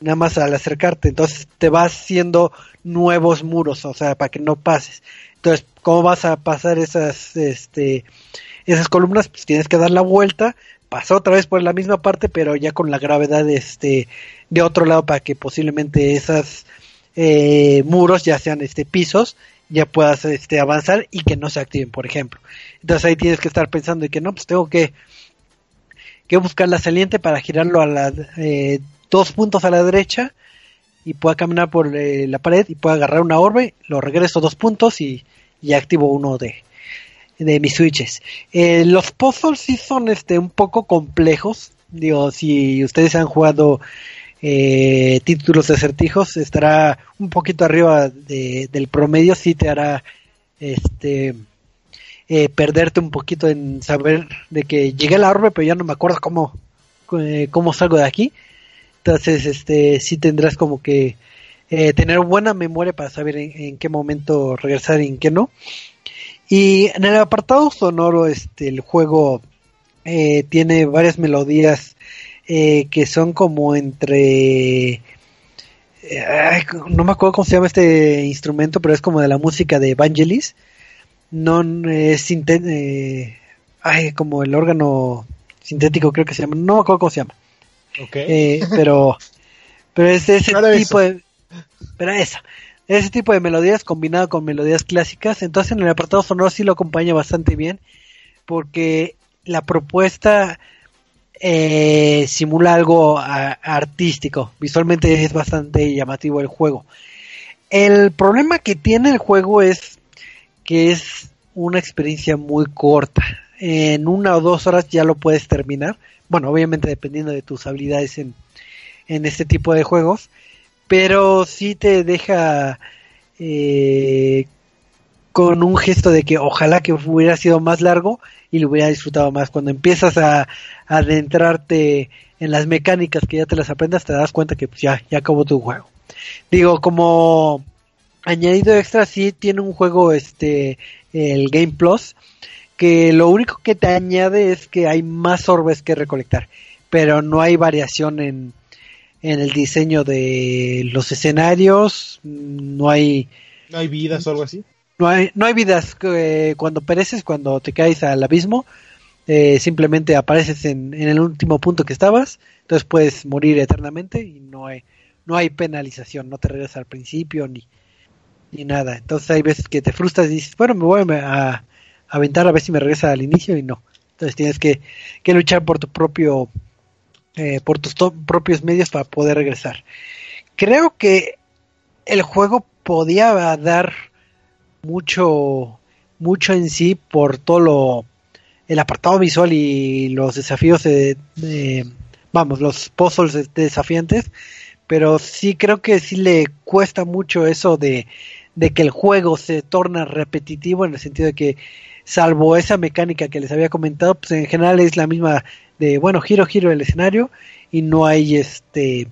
nada más al acercarte. Entonces te vas haciendo nuevos muros, o sea, para que no pases. Entonces, ¿cómo vas a pasar esas, este, esas columnas? Pues tienes que dar la vuelta, pasar otra vez por la misma parte, pero ya con la gravedad este, de otro lado para que posiblemente esas eh, muros ya sean este pisos ya puedas este avanzar y que no se activen por ejemplo entonces ahí tienes que estar pensando y que no pues tengo que que buscar la saliente para girarlo a la eh, dos puntos a la derecha y pueda caminar por eh, la pared y pueda agarrar una orbe, lo regreso dos puntos y, y activo uno de, de mis switches. Eh, los puzzles sí son este un poco complejos. Digo, si ustedes han jugado eh, títulos de acertijos, estará un poquito arriba de, del promedio, sí te hará este eh, perderte un poquito en saber de que llegué a la orbe, pero ya no me acuerdo cómo, eh, cómo salgo de aquí. Entonces, este, sí tendrás como que eh, tener buena memoria para saber en, qué momento regresar y en qué no. Y en el apartado sonoro, este, el juego tiene varias melodías eh, que son como entre... Ay, no me acuerdo cómo se llama este instrumento, pero es como de la música de Evangelis. No es eh, ay, como el órgano sintético creo que se llama, no me acuerdo cómo se llama. Okay. Eh, pero pero es ese tipo eso. de pero esa ese tipo de melodías combinado con melodías clásicas entonces en el apartado sonoro sí lo acompaña bastante bien porque la propuesta eh, simula algo artístico. Visualmente es bastante llamativo el juego. El problema que tiene el juego es que es una experiencia muy corta. En una o dos horas ya lo puedes terminar. Bueno, obviamente dependiendo de tus habilidades en, en este tipo de juegos, pero sí te deja eh, con un gesto de que ojalá que hubiera sido más largo y lo hubiera disfrutado más. Cuando empiezas a, a adentrarte en las mecánicas que ya te las aprendas, te das cuenta que pues, ya, ya acabó tu juego. Digo, como añadido extra, sí tiene un juego, este, el Game Plus, que lo único que te añade es que hay más orbes que recolectar, pero no hay variación en, en el diseño de los escenarios, no hay... ¿No hay vidas o algo así? No hay, no hay vidas, eh, cuando pereces, cuando te caes al abismo, eh, simplemente apareces en, en, el último punto que estabas, entonces puedes morir eternamente y no hay, no hay penalización, no te regresas al principio ni, ni nada. Entonces hay veces que te frustras y dices, bueno, me voy a, aventar a ver si me regresa al inicio y no. Entonces tienes que, que luchar por tu propio, eh, por tus propios medios para poder regresar. Creo que el juego podía dar mucho, mucho en sí por todo lo, el apartado visual y los desafíos de, vamos, los puzzles desafiantes, pero sí creo que sí le cuesta mucho eso de, de que el juego se torna repetitivo en el sentido de que salvo esa mecánica que les había comentado, pues en general es la misma de, bueno, giro, giro el escenario y no hay este,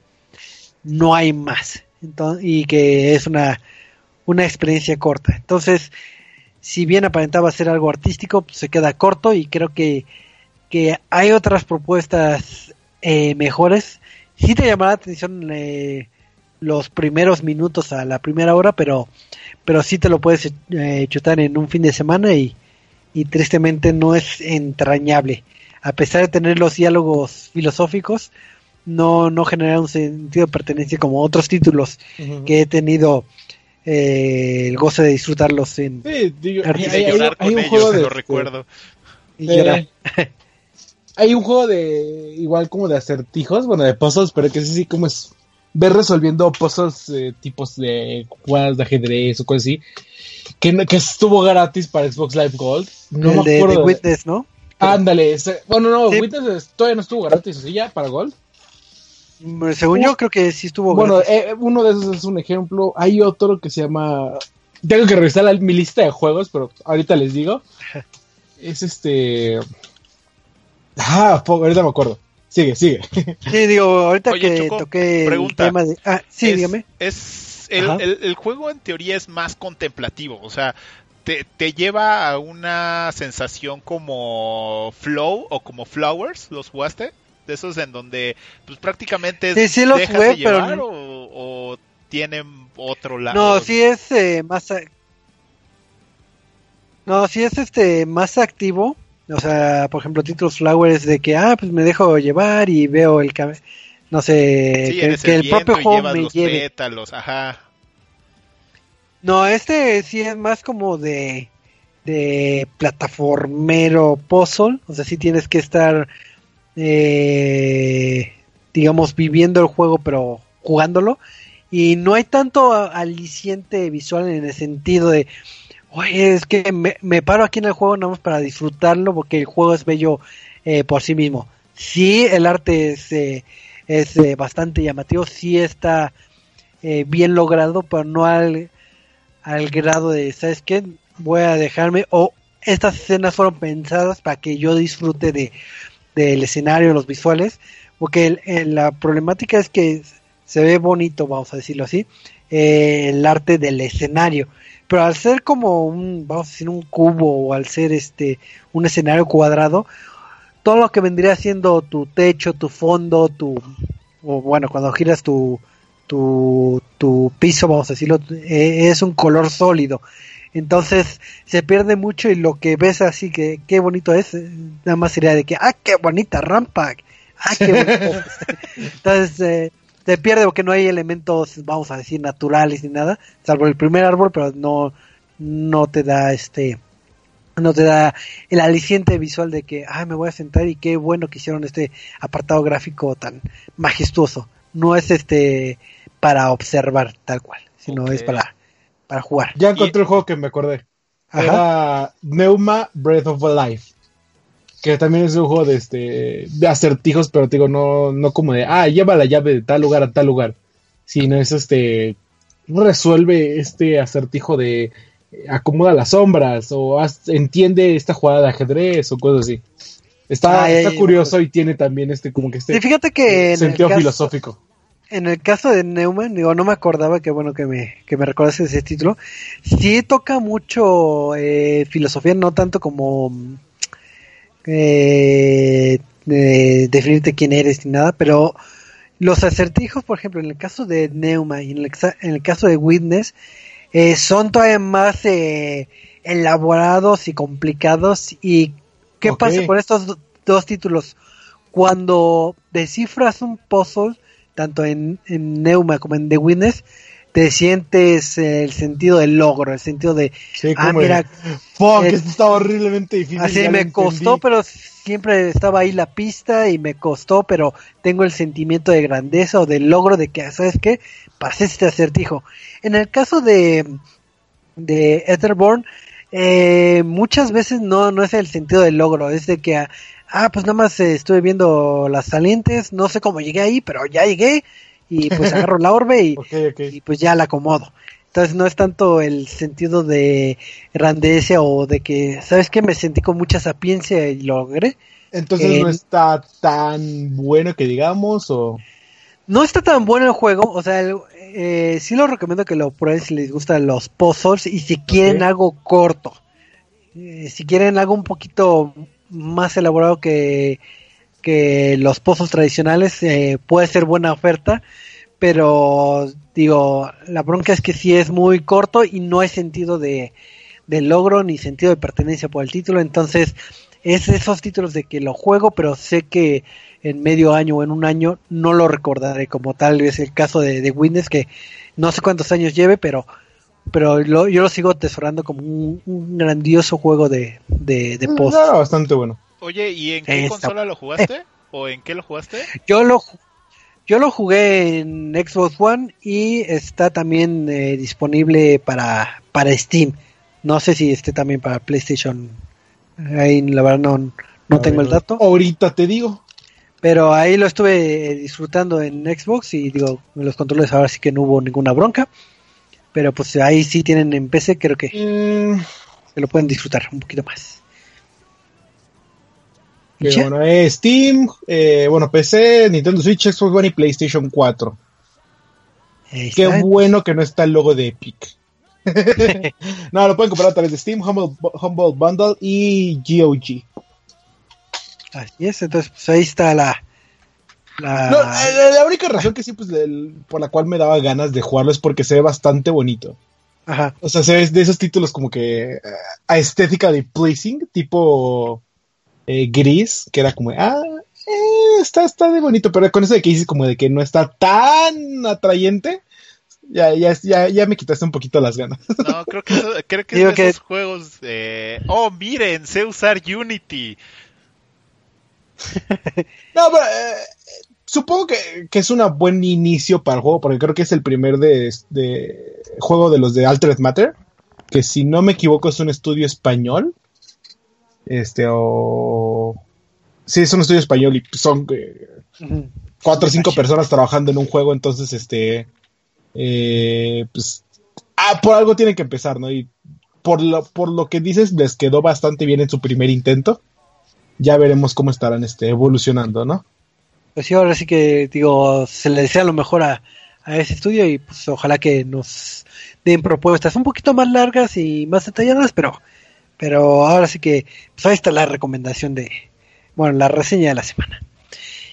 no hay más. Entonces, y que es una, una experiencia corta. Entonces, si bien aparentaba ser algo artístico, pues se queda corto y creo que, que hay otras propuestas eh, mejores. Sí te llamará la atención eh, los primeros minutos a la primera hora, pero, pero sí te lo puedes eh, chutar en un fin de semana y, y tristemente no es entrañable. A pesar de tener los diálogos filosóficos, no, no genera un sentido de pertenencia como otros títulos uh -huh. que he tenido eh, el goce de disfrutarlos en sí, digo, hay, hay, hay, hay, un juego de lo recuerdo y eh, hay un juego de igual como de acertijos bueno de puzzles pero que sí sí como es ver resolviendo puzzles eh, tipos de jugadas de ajedrez o cosas así que, que estuvo gratis para Xbox Live Gold. No el me acuerdo. De, de Witness, ¿no? Ándale, ese, bueno, no, sí. Witness todavía no estuvo gratis, ¿sí ya para Gold? Según yo creo que sí estuvo Bueno, eh, uno de esos es un ejemplo. Hay otro que se llama. Tengo que revisar la, mi lista de juegos, pero ahorita les digo. es este. Ah, ahorita me acuerdo. Sigue, sigue. Sí, digo, ahorita Oye, que Choco, toqué pregunta. el tema de. Ah, sí, es, dígame. Es el, el, el, juego en teoría es más contemplativo, o sea, te, te, lleva a una sensación como Flow o como Flowers, ¿los jugaste? De esos en donde pues prácticamente sí, sí los jugué, pero o, o, tienen otro lado. No, sí es eh, más No, sí es este más activo, o sea, por ejemplo, títulos Flowers de que ah, pues me dejo llevar y veo el no sé, sí, que, el, que el propio juego me los lleve. Pétalos, ajá. No, este sí es más como de de plataformero puzzle, o sea, sí tienes que estar eh, digamos viviendo el juego pero jugándolo y no hay tanto aliciente visual en el sentido de, oye, es que me, paro aquí en el juego nada más para disfrutarlo porque el juego es bello eh, por sí mismo. Sí, el arte es, eh, es eh, bastante llamativo, sí está bien logrado, pero no al, al grado de, ¿sabes qué? Voy a dejarme, o estas escenas fueron pensadas para que yo disfrute de del escenario, los visuales, porque la problemática es que se ve bonito, vamos a decirlo así, eh, el arte del escenario. Pero al ser como un, vamos a decir, un cubo o al ser este un escenario cuadrado, todo lo que vendría siendo tu techo, tu fondo, tu, o bueno, cuando giras tu, tu, tu piso, vamos a decirlo, eh, es un color sólido. Entonces se pierde mucho y lo que ves así que qué bonito es, nada más sería de que, ah, qué bonita rampa, ah, qué bonito. Entonces eh, se pierde porque no hay elementos, vamos a decir, naturales ni nada, salvo el primer árbol, pero no, no te da este, no te da el aliciente visual de que, ah, me voy a sentar y qué bueno que hicieron este apartado gráfico tan majestuoso. No es este para observar tal cual, sino es para, para jugar. Ya encontré el juego que me acordé. Era Neuma Breath of Life que también es un juego de este de acertijos, pero te digo, no, no como de ah, lleva la llave de tal lugar a tal lugar, sino es este resuelve este acertijo de eh, acomoda las sombras o entiende esta jugada de ajedrez o cosas así. Está, ah, está curioso y tiene también este como que este fíjate que sentido filosófico. En el caso de Neumann, digo, no me acordaba que bueno que me, que me recordaste ese título. Sí toca mucho eh, filosofía, no tanto como eh, definirte quién eres ni nada, pero los acertijos, por ejemplo, en el caso de Neuma y en el, caso de Witness, eh, son todavía más eh, elaborados y complicados. ¿Y qué pasa con estos dos títulos? Cuando descifras un puzzle, tanto en, en Neuma como en The Witness, te sientes el sentido del logro, el sentido de, ah, mira, fuck, esto estaba horriblemente difícil. Así me costó, pero siempre estaba ahí la pista y me costó, pero tengo el sentimiento de grandeza o del logro de que, ¿sabes qué? Pasé este acertijo. En el caso de, de Etherborn, eh, muchas veces no, no es el sentido del logro, es de que, ah, pues nada más estuve viendo las salientes, no sé cómo llegué ahí, pero ya llegué, y pues agarro la orbe y, pues ya la acomodo. Entonces no es tanto el sentido de grandeza o de que, ¿sabes qué? Me sentí con mucha sapiencia y lo logré. Entonces no está tan bueno que digamos o... No está tan bueno el juego, o sea, eh, sí lo recomiendo que lo prueben si les gustan los puzzles y si quieren algo corto. Eh, si quieren algo un poquito más elaborado que que los pozos tradicionales eh, puede ser buena oferta, pero digo, la bronca es que sí es muy corto y no hay sentido de, logro ni sentido de pertenencia por el título, entonces es esos títulos de que lo juego, pero sé que en medio año o en un año no lo recordaré como tal, es el caso de, de Windows que no sé cuántos años lleve, pero pero yo lo sigo atesorando como un, grandioso juego de, de, de post. bastante bueno. Oye, ¿y en qué consola lo jugaste? ¿O en qué lo jugaste? Yo lo, yo lo jugué en Xbox One y está también eh, disponible para, para Steam. No sé si esté también para PlayStation. Ahí la verdad no, no tengo el dato. Ahorita te digo. Pero ahí lo estuve disfrutando en Xbox y digo, los controles ahora sí que no hubo ninguna bronca. Pero pues ahí sí tienen en PC, creo que mm. se lo pueden disfrutar un poquito más bueno, es Steam, eh, bueno, PC, Nintendo Switch, Xbox One y PlayStation 4. Qué bueno que no está el logo de Epic. no, lo pueden comprar a través de Steam, Humble, Bundle y GOG. Así es, entonces pues ahí está la... La... la, única razón que sí, pues, por la cual me daba ganas de jugarlo es porque se ve bastante bonito. Ajá. O sea, se ve de esos títulos como que eh, a estética de pleasing, tipo eh, gris, que era como, ah, eh, está, está de bonito, pero con eso de que dices como de que no está tan atrayente, ya, ya, ya, ya me quitaste un poquito las ganas. No, creo que, creo que es esos juegos, oh, miren, sé usar Unity. no, pero, eh, supongo que, que, es un buen inicio para el juego, porque creo que es el primer de, de, juego de los de Altered Matter, que si no me equivoco es un estudio español. Este, o... Sí, es un estudio español y son eh, cuatro o cinco personas trabajando en un juego, entonces, este, eh, pues, ah, por algo tienen que empezar, ¿no? Y por lo, por lo que dices, les quedó bastante bien en su primer intento. Ya veremos cómo estarán este, evolucionando, ¿no? Pues sí, ahora sí que, digo, se le desea lo mejor a, a ese estudio y pues ojalá que nos den propuestas un poquito más largas y más detalladas, pero, pero ahora sí que, pues ahí está la recomendación de, bueno, la reseña de la semana.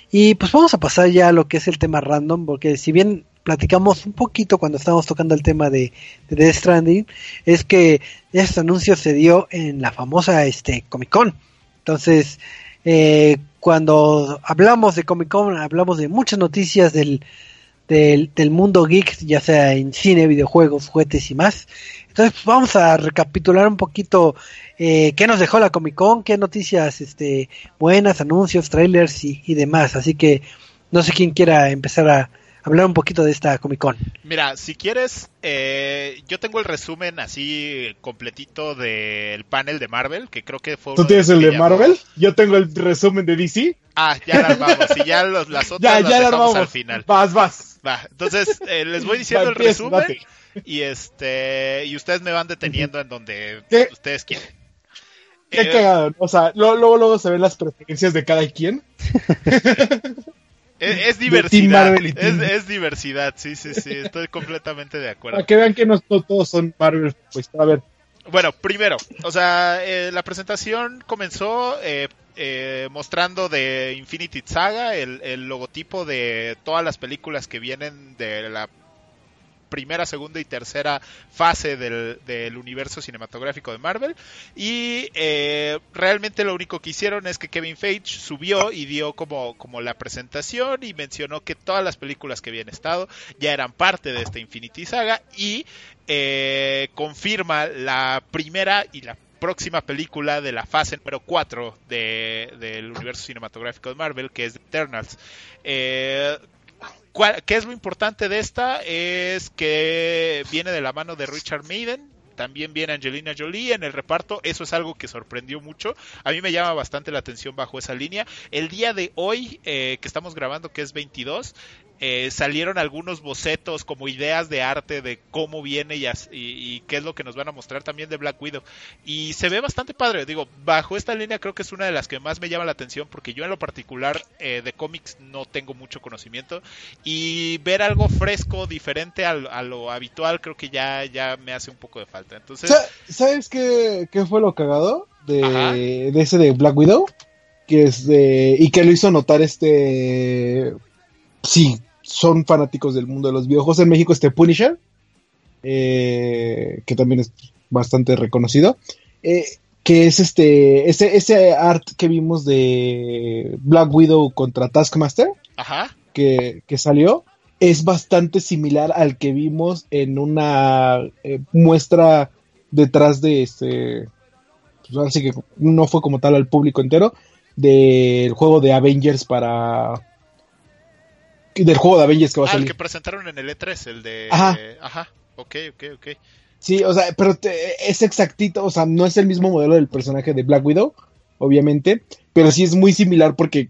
Y pues vamos a pasar ya a lo que es el tema random, porque si bien platicamos un poquito cuando estábamos tocando el tema de, de Death Stranding, es que este anuncio se dio en la famosa este, Comic Con. Entonces, eh, cuando hablamos de Comic Con, hablamos de muchas noticias del, del, mundo geek, ya sea en cine, videojuegos, juguetes y más. Entonces, vamos a recapitular un poquito eh, qué nos dejó la Comic Con, qué noticias este, buenas, anuncios, trailers y, y demás. Así que no sé quién quiera empezar a, hablar un poquito de esta Comic Con. Mira, si quieres, eh, yo tengo el resumen así completito del panel de Marvel, que creo que fue... ¿Tú tienes el de Marvel? Yo tengo el resumen de DC. Ah, ya la armamos, y ya los, las otras ya, ya las dejamos al final. Vas, vas. Va, entonces eh, les voy diciendo el resumen y este y ustedes me van deteniendo en donde ¿Qué? ustedes quieren. Qué eh, cagado, o sea, luego, luego se ven las preferencias de cada quien. Es, es diversidad. Es, es, diversidad, sí, sí, sí. Estoy completamente de acuerdo. Para que vean que no todos son Marvel, pues a ver. Bueno, primero, o sea, eh, la presentación comenzó eh, eh, mostrando de Infinity Saga el, el logotipo de todas las películas que vienen de la primera, segunda y tercera fase del, universo cinematográfico de Marvel. Y eh, realmente lo único que hicieron es que Kevin Feige subió y dio como, como la presentación y mencionó que todas las películas que habían estado ya eran parte de esta Infinity Saga y eh, confirma la primera y la próxima película de la fase número 4 de, del universo cinematográfico de Marvel, que es Eternals. Eh, ¿Qué es lo importante de esta? Es que viene de la mano de Richard Maiden, también viene Angelina Jolie en el reparto, eso es algo que sorprendió mucho, a mí me llama bastante la atención bajo esa línea. El día de hoy, eh, que estamos grabando, que es 22, eh, salieron algunos bocetos como ideas de arte de cómo viene y, y, qué es lo que nos van a mostrar también de Black Widow. Y se ve bastante padre, digo, bajo esta línea creo que es una de las que más me llama la atención porque yo en lo particular eh, de cómics no tengo mucho conocimiento y ver algo fresco, diferente a, a, lo habitual creo que ya, ya me hace un poco de falta. Entonces, ¿Sabes qué, qué fue lo cagado de, de ese de Black Widow? Que es de, y que lo hizo notar este sí, son fanáticos del mundo de los videojuegos en México, este Punisher, eh, que también es bastante reconocido, eh, que es este, ese, ese art que vimos de Black Widow contra Taskmaster, Ajá. Que, que salió, es bastante similar al que vimos en una eh, muestra detrás de este, pues así que no fue como tal al público entero, del juego de Avengers para del juego de Avengers que va a salir. Ah, el que presentaron en el E3, el de... Ajá. Ajá, ok, ok, ok. Sí, o sea, pero es exactito, o sea, no es el mismo modelo del personaje de Black Widow, obviamente, pero sí es muy similar porque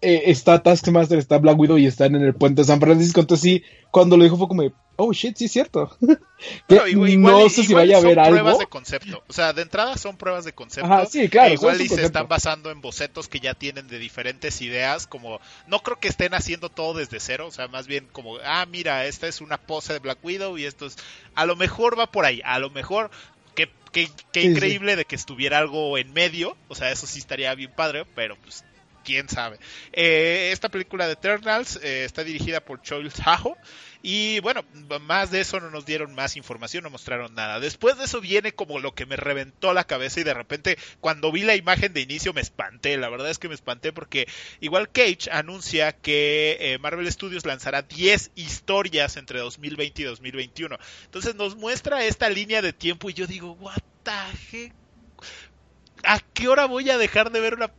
eh, está Taskmaster, está Black Widow y están en el puente de San Francisco, entonces sí, cuando lo dijo fue como, oh shit, sí es cierto. igual, no sé si vaya a haber algo. pruebas de concepto. O sea, de entrada son pruebas de concepto. Ajá, sí, claro. igual y se están basando en bocetos que ya tienen de diferentes ideas. Como, no creo que estén haciendo todo desde cero. O sea, más bien como, ah, mira, esta es una pose de Black Widow y esto es. A lo mejor va por ahí. A lo mejor. Qué, qué, qué sí, increíble sí. de que estuviera algo en medio. O sea, eso sí estaría bien padre. Pero pues quién sabe. Eh, esta película de Eternals eh, está dirigida por Choil Sajo. Y bueno, más de eso no nos dieron más información, no mostraron nada. Después de eso viene como lo que me reventó la cabeza y de repente cuando vi la imagen de inicio me espanté. La verdad es que me espanté porque igual Cage anuncia que eh, Marvel Studios lanzará 10 historias entre 2020 y 2021. Entonces nos muestra esta línea de tiempo y yo digo, what? ¿A qué hora voy a dejar de ver una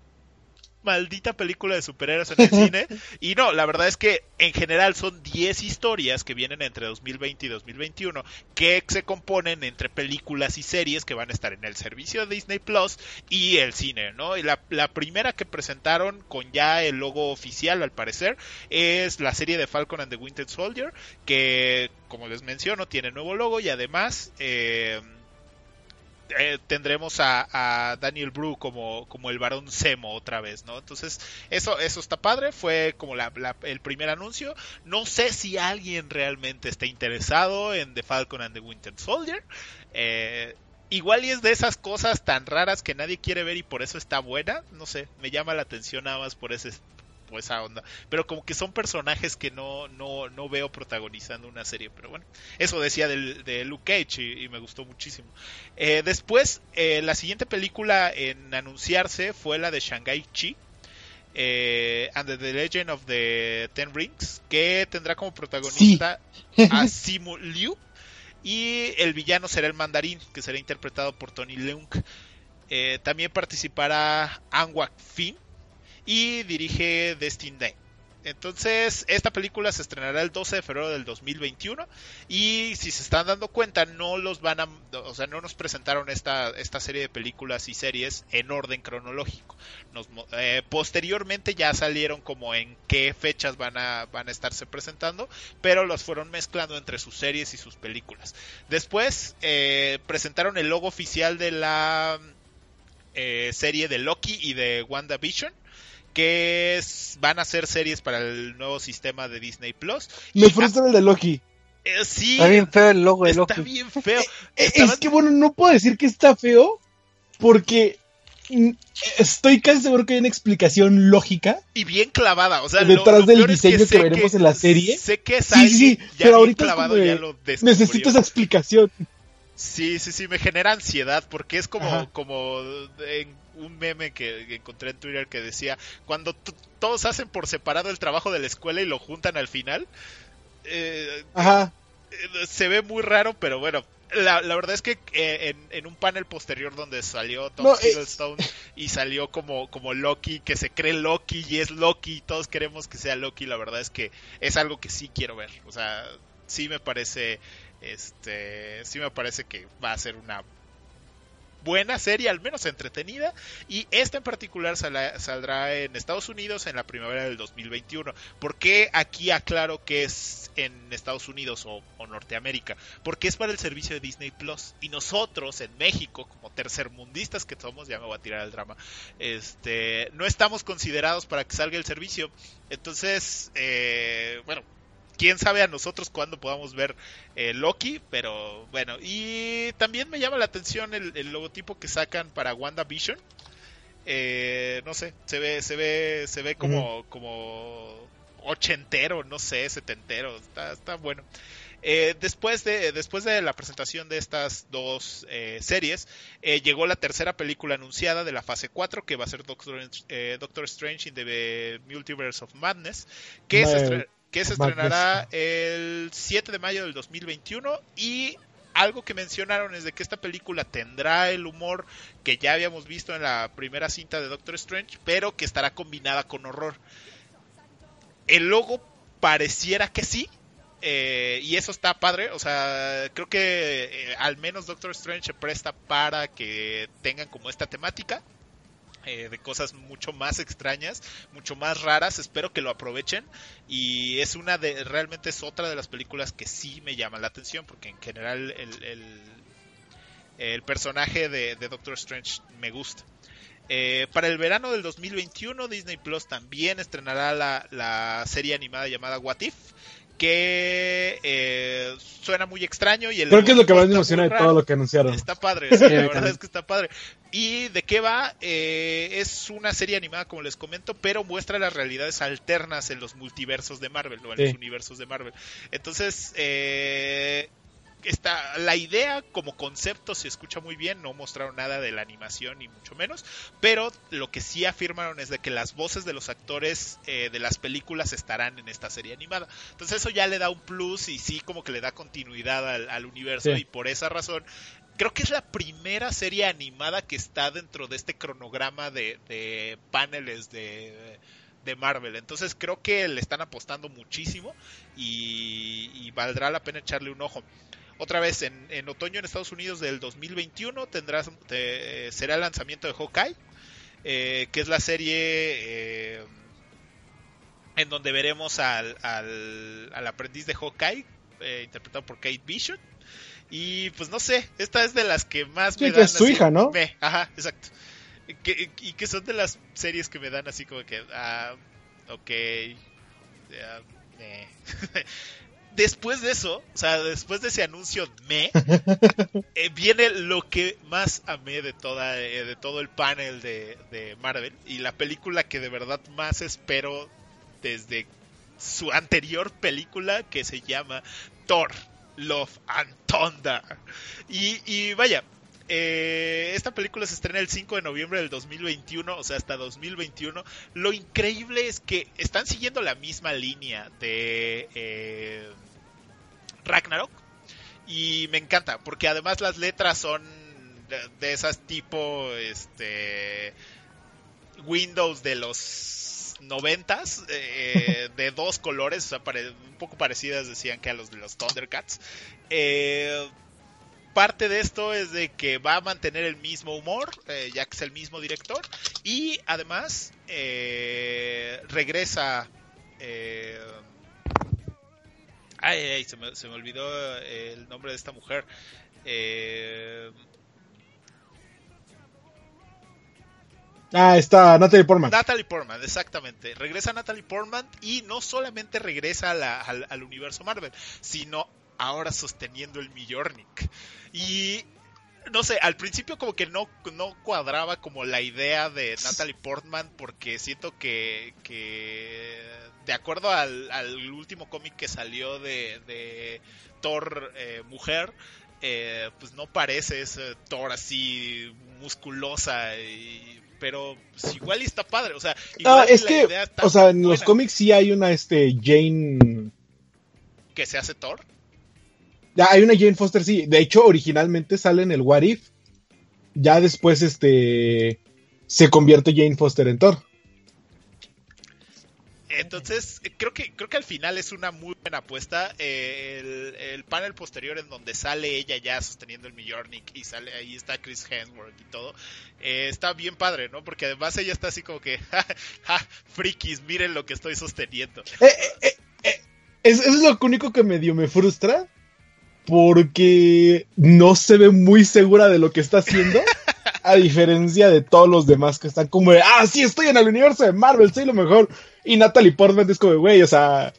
maldita película de superhéroes en el cine. Y no, la verdad es que en general son 10 historias que vienen entre 2020 y 2021 que se componen entre películas y series que van a estar en el servicio de Disney Plus y el cine, ¿no? Y la, la primera que presentaron con ya el logo oficial, al parecer, es la serie de Falcon and the Winter Soldier, que, como les menciono, tiene nuevo logo y además... Eh, eh, tendremos a, Daniel Bru como, como el varón Semo otra vez, ¿no? Entonces, eso, eso está padre, fue como la, el primer anuncio. No sé si alguien realmente está interesado en The Falcon and the Winter Soldier. Eh, igual y es de esas cosas tan raras que nadie quiere ver y por eso está buena. No sé, me llama la atención nada más por ese, esa onda. Pero como que son personajes que no, no, no veo protagonizando una serie. Pero bueno, eso decía de Luke Cage y, me gustó muchísimo. Eh, después, eh, la siguiente película en anunciarse fue la de Shanghai Chi. Eh, and the Legend of the Ten Rings, que tendrá como protagonista a Simu Liu. Y el villano será el mandarín, que será interpretado por Tony Leung. también participará Anwak Finn, y dirige Destin Day. Entonces, esta película se estrenará el 12 de febrero del 2021 y si se están dando cuenta, no los van a, o sea, no nos presentaron esta, esta serie de películas y series en orden cronológico. Eh, posteriormente ya salieron como en qué fechas van a, van a estarse presentando, pero los fueron mezclando entre sus series y sus películas. Después eh, presentaron el logo oficial de la eh, serie de Loki y de WandaVision que van a ser series para el nuevo sistema de Disney Plus. Me frustra el de Loki. Eh, sí. Está bien feo el logo de Loki. Está bien feo. Eh, es que bueno, no puedo decir que está feo porque mm, estoy casi seguro que hay una explicación lógica. Y bien clavada, o sea, detrás del diseño que, veremos en la serie. Sé que es sí, sí, pero ahorita clavado, ya lo necesito esa explicación. Sí, sí, sí, me genera ansiedad porque es como, como en un meme que, encontré en Twitter que decía, cuando todos hacen por separado el trabajo de la escuela y lo juntan al final, eh, eh, se ve muy raro, pero bueno, la, verdad es que eh, en, un panel posterior donde salió Tom Hiddleston y salió como, como Loki, que se cree Loki y es Loki, todos queremos que sea Loki, la verdad es que es algo que sí quiero ver. O sea, sí me parece, este, sí me parece que va a ser una buena serie, al menos entretenida, y esta en particular saldrá en Estados Unidos en la primavera del 2021. ¿Por qué aquí aclaro que es en Estados Unidos o, Norteamérica? Porque es para el servicio de Disney Plus y nosotros en México, como tercermundistas que somos, ya me voy a tirar el drama, este, no estamos considerados para que salga el servicio. Entonces, eh, bueno, quién sabe a nosotros cuándo podamos ver eh, Loki, pero bueno, y también me llama la atención el, logotipo que sacan para WandaVision. Eh, no sé, se ve, se ve, se ve como, como ochentero, no sé, setentero, está, está bueno. Eh, después, de, después de la presentación de estas dos eh, series, eh, llegó la tercera película anunciada de la fase 4, que va a ser Doctor, Doctor Strange in the Multiverse of Madness, que se, que se estrenará el 7 de mayo del 2021 y algo que mencionaron es de que esta película tendrá el humor que ya habíamos visto en la primera cinta de Doctor Strange, pero que estará combinada con horror. El logo pareciera que sí, eh, y eso está padre, o sea, creo que eh, al menos Doctor Strange se presta para que tengan como esta temática. Eh, de cosas mucho más extrañas, mucho más raras. Espero que lo aprovechen. Y es una de, realmente es otra de las películas que sí me llama la atención, porque en general el, el, personaje de, Doctor Strange me gusta. Eh, para el verano del 2021, Disney Plus también estrenará la, la serie animada llamada What If, que eh, suena muy extraño y el creo que es lo que más me emociona de todo lo que anunciaron. Está padre la verdad es que está padre. Y de qué va eh, es una serie animada como les comento pero muestra las realidades alternas en los multiversos de Marvel o en los universos de Marvel. Entonces eh, está, la idea como concepto se escucha muy bien, no mostraron nada de la animación ni mucho menos, pero lo que sí afirmaron es de que las voces de los actores eh, de las películas estarán en esta serie animada. Entonces eso ya le da un plus y sí como que le da continuidad al, universo y por esa razón creo que es la primera serie animada que está dentro de este cronograma de, de paneles de, de Marvel. Entonces creo que le están apostando muchísimo y, valdrá la pena echarle un ojo. Otra vez, en, otoño en Estados Unidos del 2021 tendrás, será el lanzamiento de Hawkeye, eh, que es la serie eh, en donde veremos al, al, aprendiz de Hawkeye, eh, interpretado por Kate Bishop. Y pues no sé, esta es de las que más me dan. es su hija, ¿no? ajá, exacto y que son de las series que me dan así como que, ah, ok, después de eso, o sea, después de ese anuncio me, eh, viene lo que más amé de toda, eh, de todo el panel de, de, Marvel y la película que de verdad más espero desde su anterior película que se llama Thor, Love and Thunder. Y, y vaya, eh, esta película se estrena el 5 de noviembre del 2021, o sea, hasta 2021. Lo increíble es que están siguiendo la misma línea de eh, Ragnarok. Y me encanta, porque además las letras son de, esas tipo este, Windows de los noventas, eh, de dos colores, o sea, un poco parecidas decían que a los de los Thundercats. Eh, parte de esto es de que va a mantener el mismo humor, eh, ya que es el mismo director, y además eh, regresa... Eh, ay, se, me, se, me, olvidó el nombre de esta mujer. Ah, está Natalie Portman. Natalie Portman, exactamente. Regresa Natalie Portman y no solamente regresa al, al, universo Marvel, sino ahora sosteniendo el Mjolnir. Y no sé, al principio como que no, no cuadraba como la idea de Natalie Portman porque siento que, que de acuerdo al, último cómic que salió de, Thor eh, Mujer, eh, pues no parece ese Thor así musculosa y pero pues igual está padre, o sea, igual es que, o sea, en los cómics sí hay una este Jane que se hace Thor. Ya, hay una Jane Foster, sí. De hecho, originalmente sale en el What If. Ya después, este. Se convierte Jane Foster en Thor. Entonces, creo que, creo que al final es una muy buena apuesta. Eh, el, panel posterior en donde sale ella ya sosteniendo el Mjolnir y sale ahí está Chris Hemsworth y todo, eh, está bien padre, ¿no? Porque además ella está así como que, ja, frikis, miren lo que estoy sosteniendo. Eh, es, es lo único que medio me frustra porque no se ve muy segura de lo que está haciendo. A diferencia de todos los demás que están como de, ah, sí, estoy en el universo de Marvel, soy lo mejor. Y Natalie Portman es como, güey, o sea,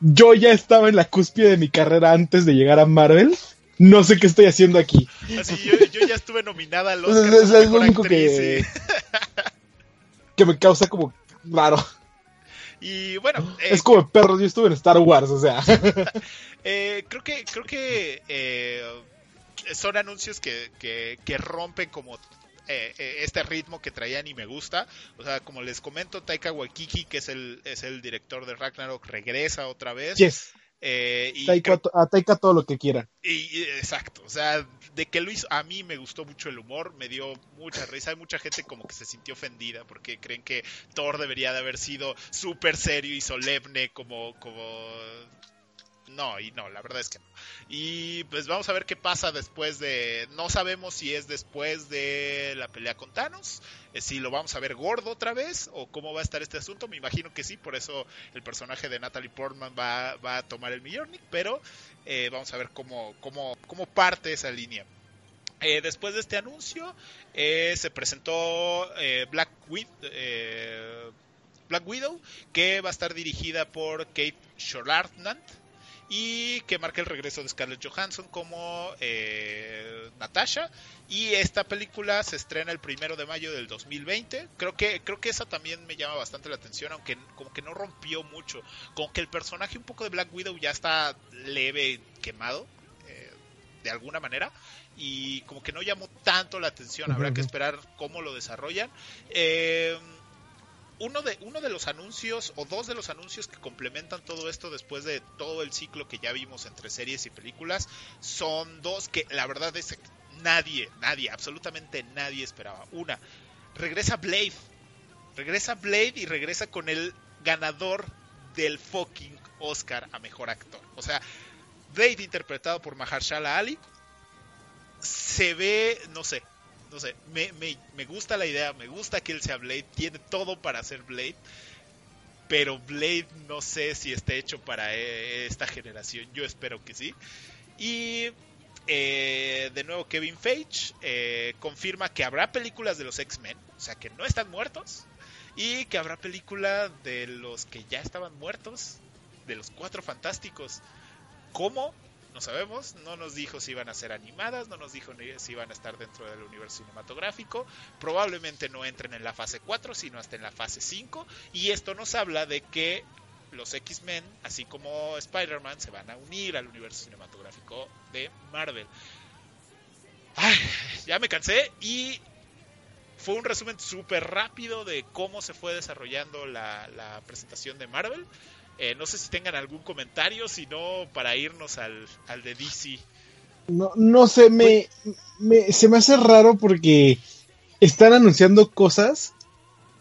yo ya estaba en la cúspide de mi carrera antes de llegar a Marvel. No sé qué estoy haciendo aquí. Así, yo, ya estuve nominada a los Es, es lo único que, que me causa como raro. Y bueno. es eh, como perros, yo estuve en Star Wars, o sea. Eh, creo que, creo que eh, son anuncios que, que, rompen como este ritmo que traían y me gusta. O sea, como les comento, Taika Waikiki, que es el, es el director de Ragnarok, regresa otra vez. Yes. y a Taika todo lo que quiera. Y, exacto, o sea, de que hizo, a mí me gustó mucho el humor, me dio mucha risa, hay mucha gente como que se sintió ofendida porque creen que Thor debería de haber sido súper serio y solemne como, como no, y no, la verdad es que no. Y pues vamos a ver qué pasa después de. No sabemos si es después de la pelea con Thanos, eh, si lo vamos a ver gordo otra vez, o cómo va a estar este asunto. Me imagino que sí, por eso el personaje de Natalie Portman va, va a tomar el Mjolnir, pero eh, vamos a ver cómo, cómo, cómo parte esa línea. Eh, después de este anuncio, se presentó Black, Black Widow, que va a estar dirigida por Kate Shortland y que marca el regreso de Scarlett Johansson como eh, Natasha. Y esta película se estrena el primero de mayo del 2020 creo que creo que esa también me llama bastante la atención aunque como que no rompió mucho. Como que el personaje un poco de Black Widow ya está leve quemado eh, de alguna manera. Y como que no llamó tanto la atención. Habrá que esperar cómo lo desarrollan. Eh, uno de, uno de los anuncios o dos de los anuncios que complementan todo esto después de todo el ciclo que ya vimos entre series y películas son dos que la verdad es nadie, nadie, absolutamente nadie esperaba. Una, regresa Blade. Regresa Blade y regresa con el ganador del fucking Oscar a mejor actor. O sea, Blade interpretado por Mahershala Ali se ve, no sé, no sé, me, me, me, gusta la idea, me gusta que él sea Blade, tiene todo para ser Blade, pero Blade no sé si está hecho para eh, esta generación, yo espero que sí. Y eh, de nuevo Kevin Feige eh, confirma que habrá películas de los X-Men, o sea que no están muertos, y que habrá película de los que ya estaban muertos, de los Cuatro Fantásticos. ¿Cómo? No sabemos, no nos dijo si iban a ser animadas, no nos dijo si iban a estar dentro del universo cinematográfico, probablemente no entren en la fase 4, sino hasta en la fase 5, y esto nos habla de que los X-Men, así como Spider-Man, se van a unir al universo cinematográfico de Marvel. Ay, ya me cansé y fue un resumen súper rápido de cómo se fue desarrollando la, la presentación de Marvel. Eh, no sé si tengan algún comentario, si no, para irnos al, al de DC. No, no sé, me, me, se me hace raro porque están anunciando cosas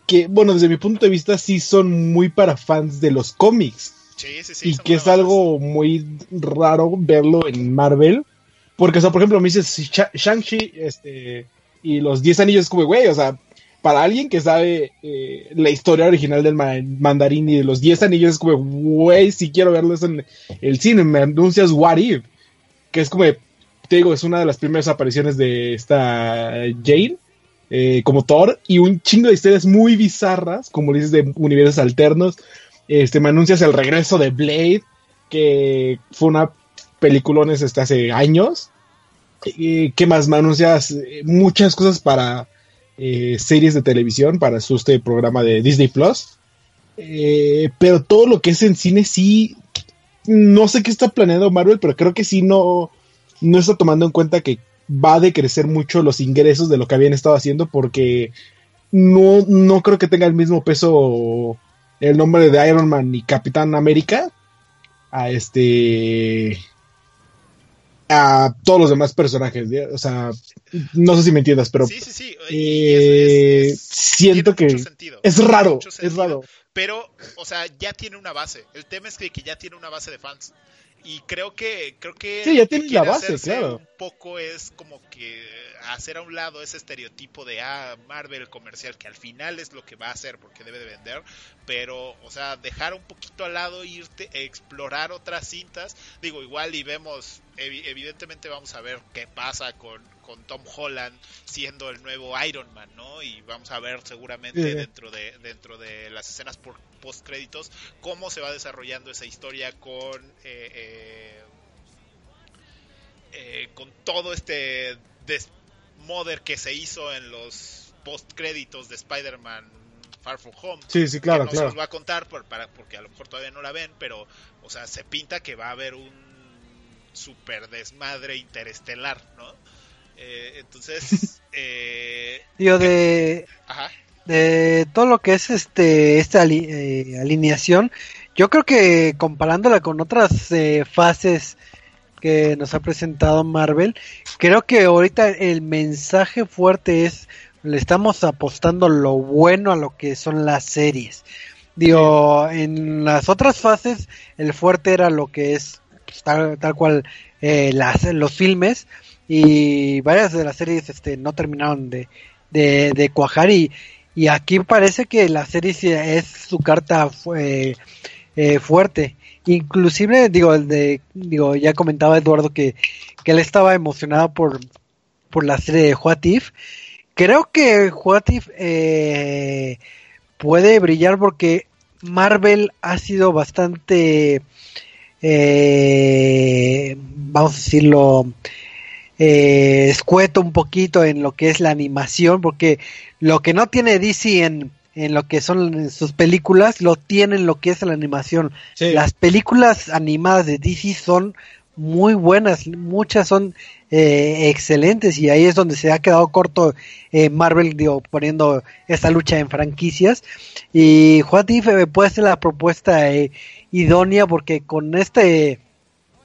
que, bueno, desde mi punto de vista sí son muy para fans de los cómics. Sí, sí, sí, y que es algo muy raro verlo en Marvel. Porque, o sea, por ejemplo, me dices Shang-Chi este, y los 10 anillos, como, güey, o sea, para alguien que sabe eh, la historia original del mandarín y de los 10 anillos, es como, güey, si quiero verlo en el cine, me anuncias What If, que es como, te digo, es una de las primeras apariciones de esta Jane, eh, como Thor, y un chingo de historias muy bizarras, como dices, de universos alternos. Este, me anuncias el regreso de Blade, que fue una peliculón este, hace años. ¿Qué más? Me anuncias eh, muchas cosas para eh, series de televisión para su este programa de Disney Plus. Eh, pero todo lo que es en cine sí, no sé qué está planeando Marvel, pero creo que sí no, no está tomando en cuenta que va a decrecer mucho los ingresos de lo que habían estado haciendo porque no, no creo que tenga el mismo peso el nombre de Iron Man y Capitán América a este a todos los demás personajes. O sea, no sé si me entiendas, pero sí, sí, sí. Eh, siento que es raro, es raro. Pero, o sea, ya tiene una base. El tema es que, que ya tiene una base de fans. Y creo que, creo que. Sí, ya tiene la base, claro. Un poco es como que hacer a un lado ese estereotipo de ah, Marvel comercial, que al final es lo que va a hacer porque debe de vender, pero, o sea, dejar un poquito al lado, irte, explorar otras cintas. Digo, igual y vemos, evidentemente vamos a ver qué pasa con, con Tom Holland siendo el nuevo Iron Man, ¿no? Y vamos a ver seguramente dentro de dentro de las escenas por post créditos cómo se va desarrollando esa historia con eh, eh, eh, con todo este desmoder que se hizo en los post créditos de Spider-Man Far From Home. Sí, sí, claro, que no se los va a contar por, para, porque a lo mejor todavía no la ven, pero, o sea, se pinta que va a haber un super desmadre interestelar, ¿no? Eh, entonces, eh, Digo, de, de todo lo que es este esta eh, alineación, yo creo que comparándola con otras eh, fases que nos ha presentado Marvel, creo que ahorita el mensaje fuerte es le estamos apostando lo bueno a lo que son las series. Digo, en las otras fases el fuerte era lo que es pues, tal, tal, cual eh, las, los filmes y varias de las series este, no terminaron de, de, cuajar y, y, aquí parece que la serie es su carta eh, eh, fuerte. Inclusive, digo, el de, digo, ya comentaba Eduardo que, que él estaba emocionado por, por la serie de What If. Creo que What If eh, puede brillar porque Marvel ha sido bastante, eh, vamos a decirlo, eh, escueto un poquito en lo que es la animación, porque lo que no tiene DC en, en lo que son sus películas, lo tiene en lo que es la animación. Las películas animadas de DC son muy buenas, muchas son eh, excelentes y ahí es donde se ha quedado corto eh, Marvel digo, poniendo esta lucha en franquicias. Y What If puede ser la propuesta idónea porque con este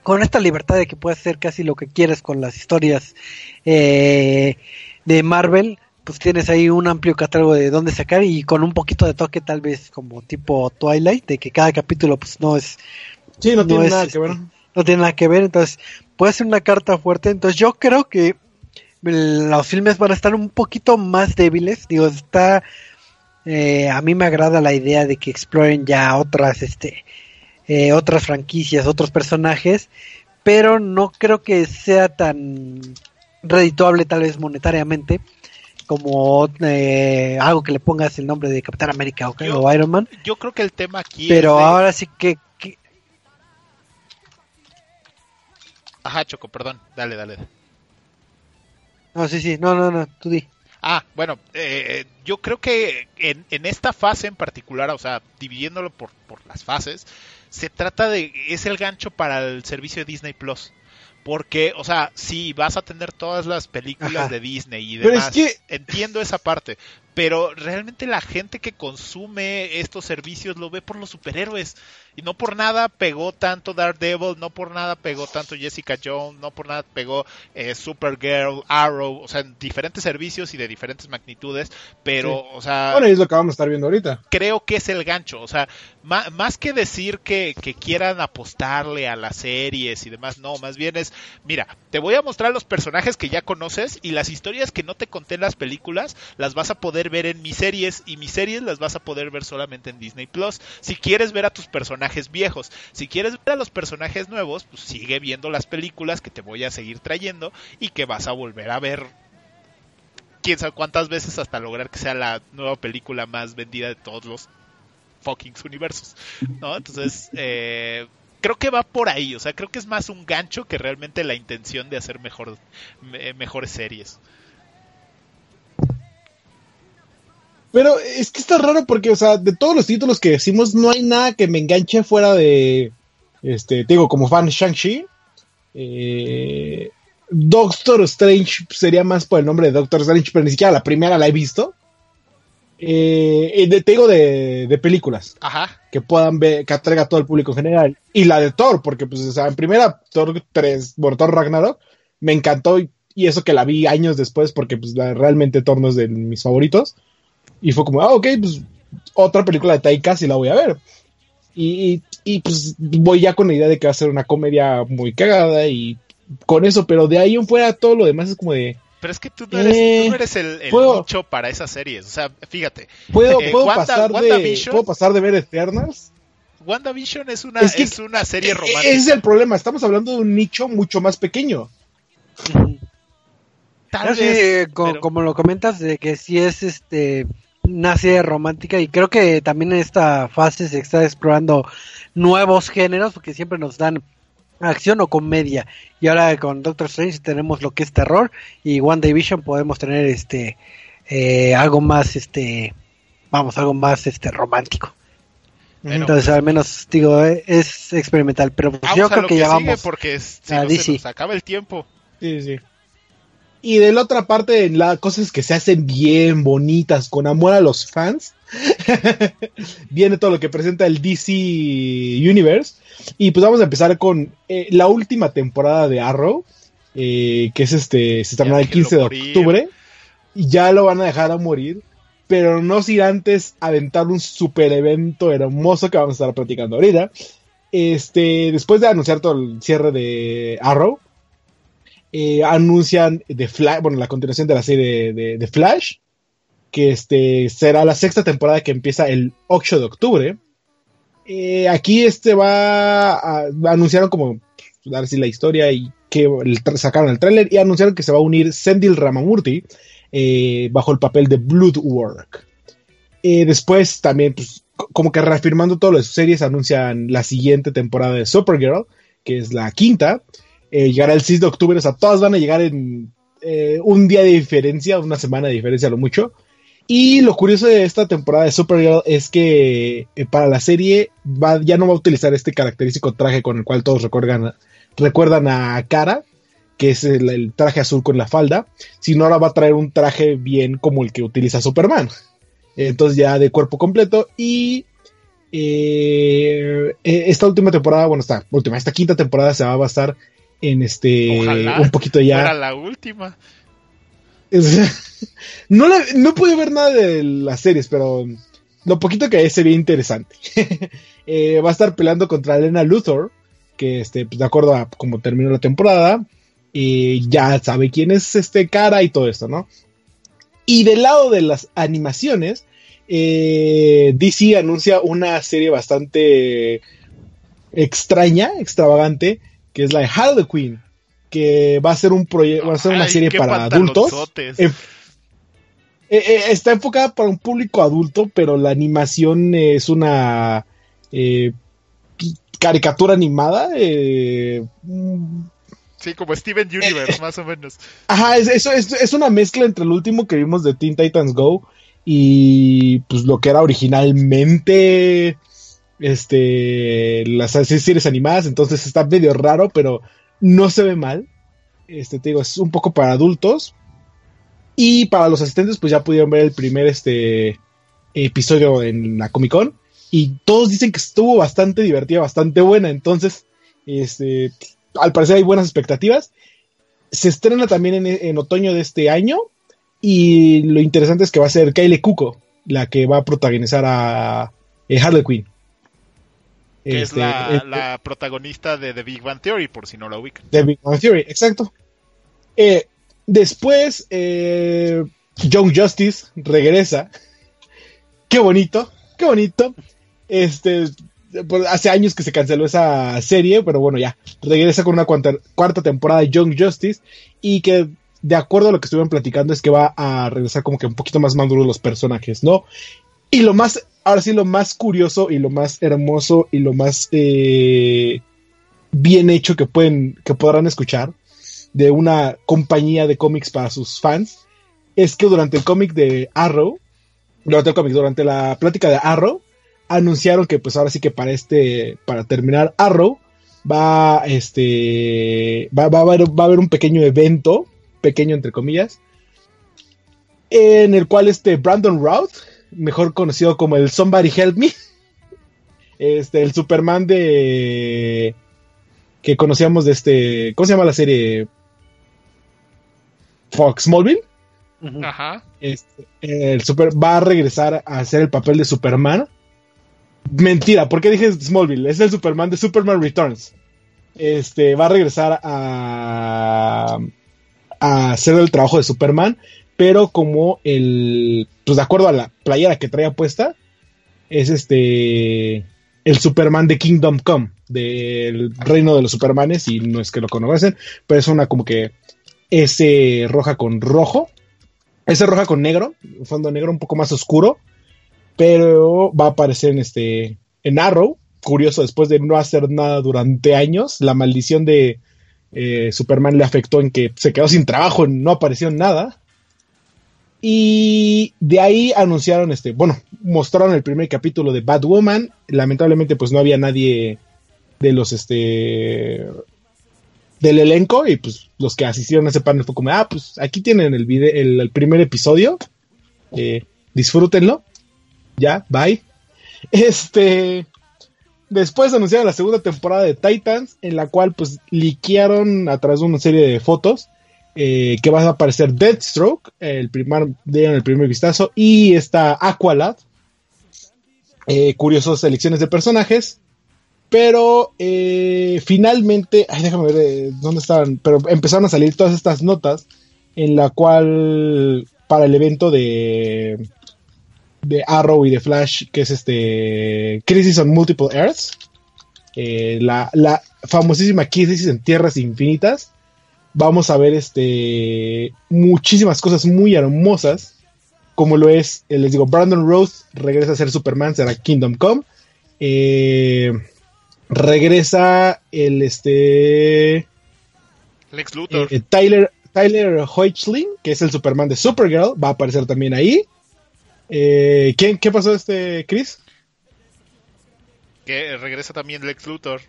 con esta libertad de que puedes hacer casi lo que quieres con las historias eh, de Marvel, pues tienes ahí un amplio catálogo de dónde sacar y con un poquito de toque tal vez como tipo Twilight, de que cada capítulo pues no es... Sí, no, tiene nada que ver. Este, no tiene nada que ver, entonces puede ser una carta fuerte, entonces yo creo que los filmes van a estar un poquito más débiles, digo, está... Eh, a mí me agrada la idea de que exploren ya otras, este, eh, otras franquicias, otros personajes, pero no creo que sea tan redituable tal vez monetariamente como eh, algo que le pongas el nombre de Capitán América o, Iron Man. Yo creo que el tema aquí. Pero ahora sí que, Ajá, Choco, perdón. Dale, dale. No, sí, sí. No, no, no. Tú di. Ah, bueno, eh, yo creo que en, en, esta fase en particular, o sea, dividiéndolo por, por las fases, se trata de, es el gancho para el servicio de Disney Plus. Porque, o sea, sí, vas a tener todas las películas de Disney y demás. Entiendo esa parte pero realmente la gente que consume estos servicios lo ve por los superhéroes y no por nada pegó tanto Daredevil, no por nada pegó tanto Jessica Jones, no por nada pegó eh, Supergirl, Arrow, o sea, en diferentes servicios y de diferentes magnitudes, pero, o sea... Bueno, es lo que vamos a estar viendo ahorita. Creo que es el gancho, o sea, más, que decir que, que quieran apostarle a las series y demás, no, más bien es, mira, te voy a mostrar los personajes que ya conoces y las historias que no te conté en las películas, las vas a poder ver en mis series y mis series las vas a poder ver solamente en Disney Plus. Si quieres ver a tus personajes viejos, si quieres ver a los personajes nuevos, pues sigue viendo las películas que te voy a seguir trayendo y que vas a volver a ver quién sabe cuántas veces hasta lograr que sea la nueva película más vendida de todos los fucking universos, ¿no? Entonces, eh, creo que va por ahí, o sea, creo que es más un gancho que realmente la intención de hacer mejor, mejores series. Pero es que está raro porque, o sea, de todos los títulos que decimos, no hay nada que me enganche fuera de. Este, te digo, como fan Shang-Chi. Eh, Doctor Strange sería más por el nombre de Doctor Strange, pero ni siquiera la primera la he visto. Eh, te digo de, películas Ajá. que puedan ver, que atraiga a todo el público en general. Y la de Thor, porque, pues, o sea, en primera, Thor 3, por Thor Ragnarok, me encantó. Y, eso que la vi años después, porque, pues, realmente Thor no es de mis favoritos. Y fue como, ah, ok, pues otra película de Taika sí la voy a ver. Y, y, pues voy ya con la idea de que va a ser una comedia muy cagada y con eso, pero de ahí en fuera todo lo demás es como de... Pero es que tú no eres, tú eres el, el nicho para esas series. O sea, fíjate. ¿Puedo, eh, ¿puedo, pasar, de, ¿puedo pasar de ver Eternals? WandaVision es una, es, una serie romántica. Ese es el problema. Estamos hablando de un nicho mucho más pequeño. Tal vez, como, lo comentas, de que si es este una serie romántica y creo que también en esta fase se está explorando nuevos géneros porque siempre nos dan acción o comedia. Y ahora con Doctor Strange tenemos lo que es terror y One Division podemos tener este eh, algo más este vamos algo más este romántico. Entonces al menos digo eh, es experimental pero pues yo creo que ya vamos porque si no se nos acaba el tiempo. Sí sí y de la otra parte, las cosas que se hacen bien bonitas, con amor a los fans, viene todo lo que presenta el DC Universe. Y pues vamos a empezar con eh, la última temporada de Arrow, eh, que es este, se estrenará el 15 de octubre. Y ya lo van a dejar a morir. Pero no sin antes aventar un super evento hermoso que vamos a estar platicando ahorita. Este, después de anunciar todo el cierre de Arrow, eh, anuncian de Flash, bueno, la continuación de la serie de, Flash, que este será la sexta temporada que empieza el 8 de octubre. Eh, aquí este va a, anunciaron como dar así la historia y que sacaron el tráiler y anunciaron que se va a unir Sendil Ramamurti eh, bajo el papel de Bloodwork. después también, pues, como que reafirmando todas las series, anuncian la siguiente temporada de Supergirl, que es la quinta eh, llegará el 6 de octubre, o sea, todas van a llegar en eh, un día de diferencia, una semana de diferencia lo mucho. Y lo curioso de esta temporada de Supergirl es que eh, para la serie va, ya no va a utilizar este característico traje con el cual todos recuerdan, recuerdan a Kara, que es el, traje azul con la falda, sino ahora va a traer un traje bien como el que utiliza Superman. Entonces ya de cuerpo completo y esta última temporada, bueno, esta última, esta quinta temporada se va a basar en este Ojalá un poquito ya. Fuera la última. no, la- no pude ver nada de las series, pero lo poquito que hay se ve interesante. Eh, va a estar peleando contra Elena Luthor, que este, pues, de acuerdo a cómo terminó la temporada, ya sabe quién es este cara y todo esto, ¿no? Y del lado de las animaciones, eh, DC anuncia una serie bastante extraña, extravagante, que es la de Quinn, que va a ser un proyecto, va a ser una Ay, serie para adultos. pantalonzotes. Eh, eh, está enfocada para un público adulto, pero la animación es una eh, caricatura animada. mm, Sí, como Steven Universe, más o menos. Ajá, es, eso es, es una mezcla entre el último que vimos de Teen Titans Go y pues lo que era originalmente este las series animadas, entonces está medio raro, pero no se ve mal. Este te digo, es un poco para adultos. Y para los asistentes, pues ya pudieron ver el primer este episodio en la Comic Con. Y todos dicen que estuvo bastante divertida, bastante buena. Entonces, este, al parecer hay buenas expectativas se estrena también en, en otoño de este año. Y lo interesante es que va a ser Kyle Cuco la que va a protagonizar a eh, Harley Quinn. Que Este, es la, eh, la protagonista de The Big Bang Theory, por si no la ubican. de Big Bang Theory, exacto. Eh, después, eh, Young Justice regresa. Qué bonito, qué bonito. Este, hace años que se canceló esa serie, pero bueno, ya. Regresa con una cuarta, cuarta temporada de Young Justice y que, de acuerdo a lo que estuvieron platicando, es que va a regresar como que un poquito más maduro los personajes, ¿no? Y lo más, ahora sí, lo más curioso y lo más hermoso y lo más eh, bien hecho que pueden, que podrán escuchar de una compañía de cómics para sus fans es que durante el cómic de Arrow, durante el cómic, durante la plática de Arrow, anunciaron que pues ahora sí que para este, para terminar Arrow, va este, va, va a haber, va a haber un pequeño evento, pequeño entre comillas, en el cual este Brandon Routh, mejor conocido como el Somebody Help Me, este, el Superman de que conocíamos de este, ¿cómo se llama la serie? Fox Smallville. Ujú. Ajá. Este, el super va a regresar a hacer el papel de Superman. Mentira, ¿por qué dije Smallville? Es el Superman de Superman Returns. Este va a regresar a, a hacer el trabajo de Superman, pero como el, pues de acuerdo a la playera que traía puesta, es este el Superman de Kingdom Come, del reino de los Supermanes, y no es que lo conocen, pero es una como que ese roja con rojo, ese roja con negro, fondo negro un poco más oscuro, pero va a aparecer en este en Arrow, curioso después de no hacer nada durante años, la maldición de eh, Superman le afectó en que se quedó sin trabajo, no apareció en nada. Y de ahí anunciaron este, bueno, mostraron el primer capítulo de Batwoman. Lamentablemente, pues no había nadie de los este del elenco. Y pues los que asistieron a ese panel fue como, ah, pues aquí tienen el video, el, primer episodio. Eh, disfrútenlo. Ya, bye. Este. Después anunciaron la segunda temporada de Titans, en la cual pues liquearon a través de una serie de fotos eh, que va a aparecer Deathstroke, el primer, dieron el primer vistazo, y está Aqualad. Eh, curiosas selecciones de personajes. Pero eh, finalmente, ay, déjame ver eh, dónde estaban, pero empezaron a salir todas estas notas en la cual para el evento de de Arrow y de Flash, que es este Crisis on Multiple Earths, la, la famosísima Crisis en Tierras Infinitas. Vamos a ver este muchísimas cosas muy hermosas, como lo es, eh, les digo, Brandon Rose regresa a ser Superman, será Kingdom Come. Eh, regresa el este Lex Luthor. eh, Tyler, Tyler Hoechlin, que es el Superman de Supergirl, va a aparecer también ahí. Eh, ¿quién, ¿Qué pasó este, Chris? que regresa también Lex Luthor.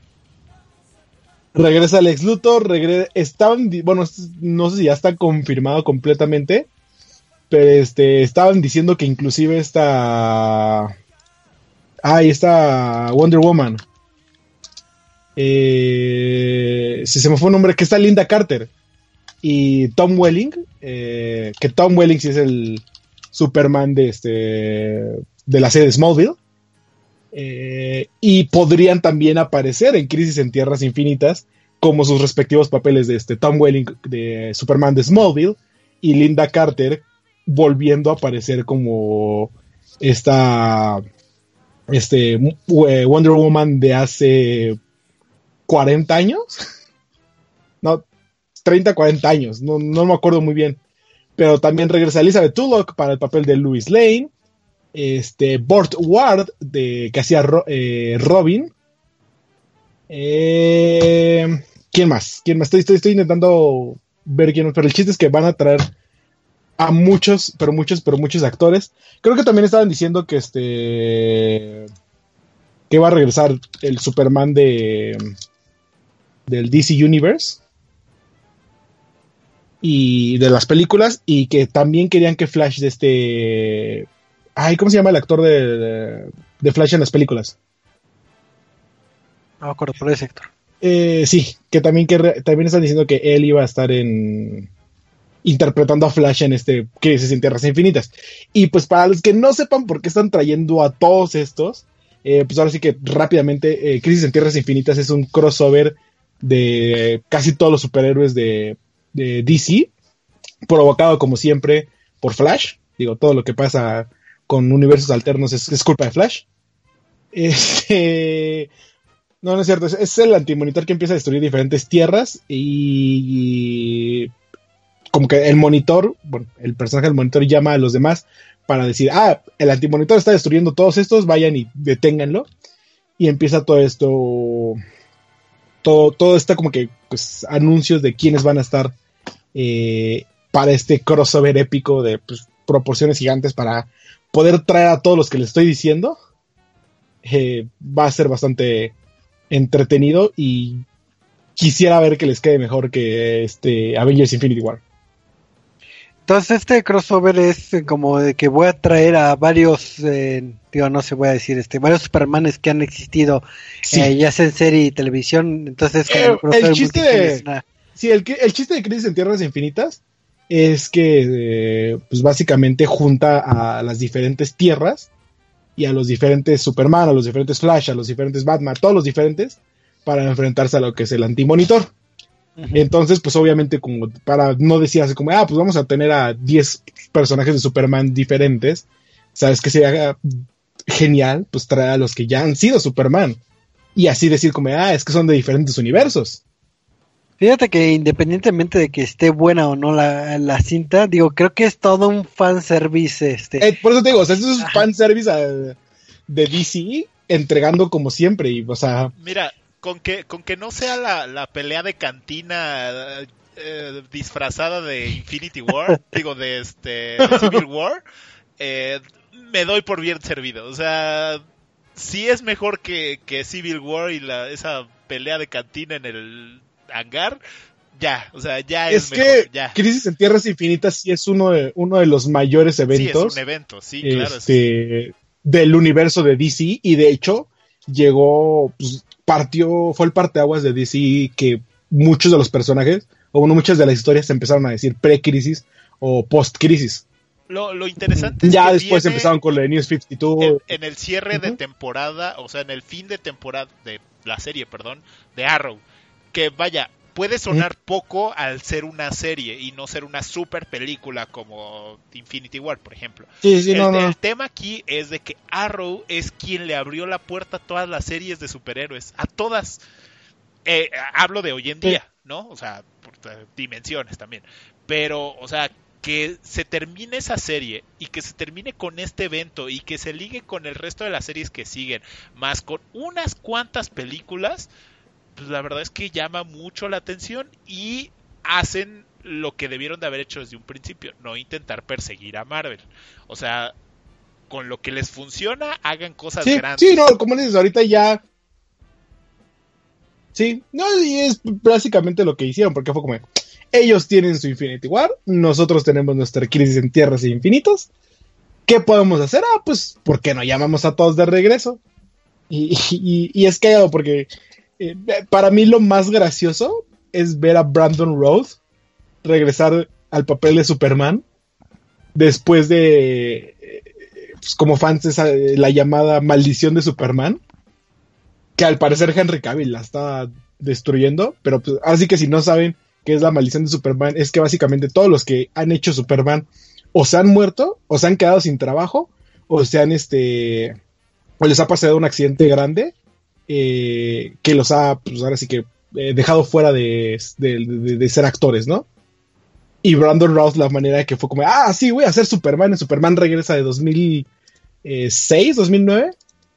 Regresa Lex Luthor, regresa, estaban, bueno, no sé si ya está confirmado completamente, pero este, estaban diciendo que inclusive esta, ahí está Wonder Woman. Eh, si se me fue un nombre, que está Linda Carter. Y Tom Welling, eh, que Tom Welling sí es el Superman de, este, de la serie de Smallville. Eh, y podrían también aparecer en Crisis en Tierras Infinitas como sus respectivos papeles de este Tom Welling de Superman de Smallville y Linda Carter volviendo a aparecer como esta este Wonder Woman de hace 40 años. No, 30, 40 años, no, no me acuerdo muy bien. Pero también regresa Elizabeth Tulloch para el papel de Louis Lane. Este, Bort Ward, de, que hacía eh, Robin. Eh, ¿Quién más? ¿Quién más? Estoy, estoy, intentando ver quién más. Pero el chiste es que van a traer a muchos, pero muchos, pero muchos actores. Creo que también estaban diciendo que este. que va a regresar el Superman de. del DC Universe y de las películas y que también querían que Flash de este... Ay, ¿cómo se llama el actor de, de Flash en las películas? No me acuerdo, por ese sector. Eh, sí, que también, que también están diciendo que él iba a estar en interpretando a Flash en este Crisis en Tierras Infinitas. Y pues para los que no sepan por qué están trayendo a todos estos, eh, pues ahora sí que rápidamente, eh, Crisis en Tierras Infinitas es un crossover de casi todos los superhéroes de, de DC, provocado como siempre por Flash. Digo, todo lo que pasa con universos alternos es, culpa de Flash. Este, no, no es cierto, es, el antimonitor que empieza a destruir diferentes tierras y, como que el monitor, bueno, el personaje del monitor llama a los demás para decir, ah, el antimonitor está destruyendo todos estos, vayan y deténganlo. Y empieza todo esto, todo, todo está como que, pues, anuncios de quiénes van a estar eh, para este crossover épico de pues, proporciones gigantes para poder traer a todos los que les estoy diciendo. Eh, va a ser bastante entretenido y quisiera ver que les quede mejor que este Avengers Infinity War. Entonces este crossover es como de que voy a traer a varios, eh, digo, no se voy a decir, este, varios Supermanes que han existido, ya sea en serie y televisión. Entonces como el, chiste de, Sí, el, el chiste de Crisis en Tierras Infinitas es que, eh, pues básicamente junta a las diferentes tierras y a los diferentes Superman, a los diferentes Flash, a los diferentes Batman, todos los diferentes, para enfrentarse a lo que es el antimonitor. Entonces, pues obviamente, como para no decir así como, ah, pues vamos a tener a 10 personajes de Superman diferentes, ¿sabes que sería genial? Pues traer a los que ya han sido Superman. Y así decir como, ah, es que son de diferentes universos. Fíjate que independientemente de que esté buena o no la, la cinta, digo, creo que es todo un fanservice. Este. Eh, por eso te digo, o sea, es un fanservice de DC entregando como siempre. Y, o sea. Mira, con que, con que no sea la, la pelea de cantina eh, disfrazada de Infinity War, digo, de este Civil War, eh, me doy por bien servido. O sea, sí es mejor que, que Civil War y la, esa pelea de cantina en el hangar, ya, o sea, ya es, es que Crisis en Tierras Infinitas sí es uno de, uno de los mayores eventos. Sí, es un evento, sí, claro. Este, del universo de DC y de hecho llegó, pues, partió, fue el parteaguas de DC que muchos de los personajes, o bueno, muchas de las historias empezaron a decir pre-crisis o post-crisis. Lo, lo, interesante es ya después empezaron con la de News 52 en, en el cierre de temporada o sea en el fin de temporada de la serie perdón de Arrow que vaya, puede sonar poco al ser una serie y no ser una super película como Infinity War, por ejemplo. el, tema aquí es de que Arrow es quien le abrió la puerta a todas las series de superhéroes, a todas. Eh, hablo de hoy en día, ¿no? O sea, por dimensiones también. Pero, o sea, que se termine esa serie y que se termine con este evento y que se ligue con el resto de las series que siguen, más con unas cuantas películas, pues la verdad es que llama mucho la atención y hacen lo que debieron de haber hecho desde un principio, no intentar perseguir a Marvel. O sea, con lo que les funciona, hagan cosas grandes. Sí, no, como dices, ahorita ya. Sí, no, y es básicamente lo que hicieron, porque fue como. Ellos tienen su Infinity War, nosotros tenemos nuestra crisis en tierras e infinitos. ¿qué podemos hacer? Ah, pues, ¿por qué no llamamos a todos de regreso? Y, y, y es cagado porque eh, para mí lo más gracioso es ver a Brandon Rose regresar al papel de Superman después de, eh, pues, como fans, esa, la llamada maldición de Superman, que al parecer Henry Cavill la está destruyendo, pero pues, así que si no saben qué es la maldición de Superman, es que básicamente todos los que han hecho Superman o se han muerto, o se han quedado sin trabajo, o se han este, o les ha pasado un accidente grande, eh, que los ha, pues ahora sí que, eh, dejado fuera de, de, de, de, ser actores, ¿no? Y Brandon Rouse, la manera que fue como, ah, sí, voy a ser Superman, y Superman regresa de 2006, 2009.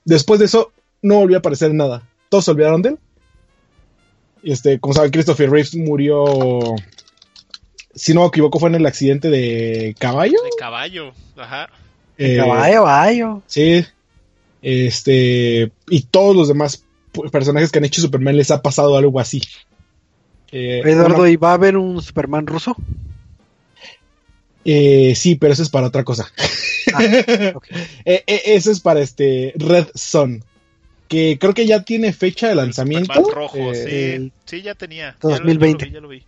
Después de eso, no volvió a aparecer en nada. Todos se olvidaron de él. Este, como saben, Christopher Reeves murió, si no me equivoco, fue en el accidente de caballo. De caballo, ajá. Eh, caballo, caballo. Sí. Este, y todos los demás personajes que han hecho Superman les ha pasado algo así. Eh, Eduardo, bueno, ¿y va a haber un Superman ruso? Eh, sí, pero eso es para otra cosa. Ah, okay. eh, eso es para este Red Son. Que creo que ya tiene fecha de lanzamiento. Superman rojo, sí. Sí, ya tenía. 2020. Ya lo, ya lo vi.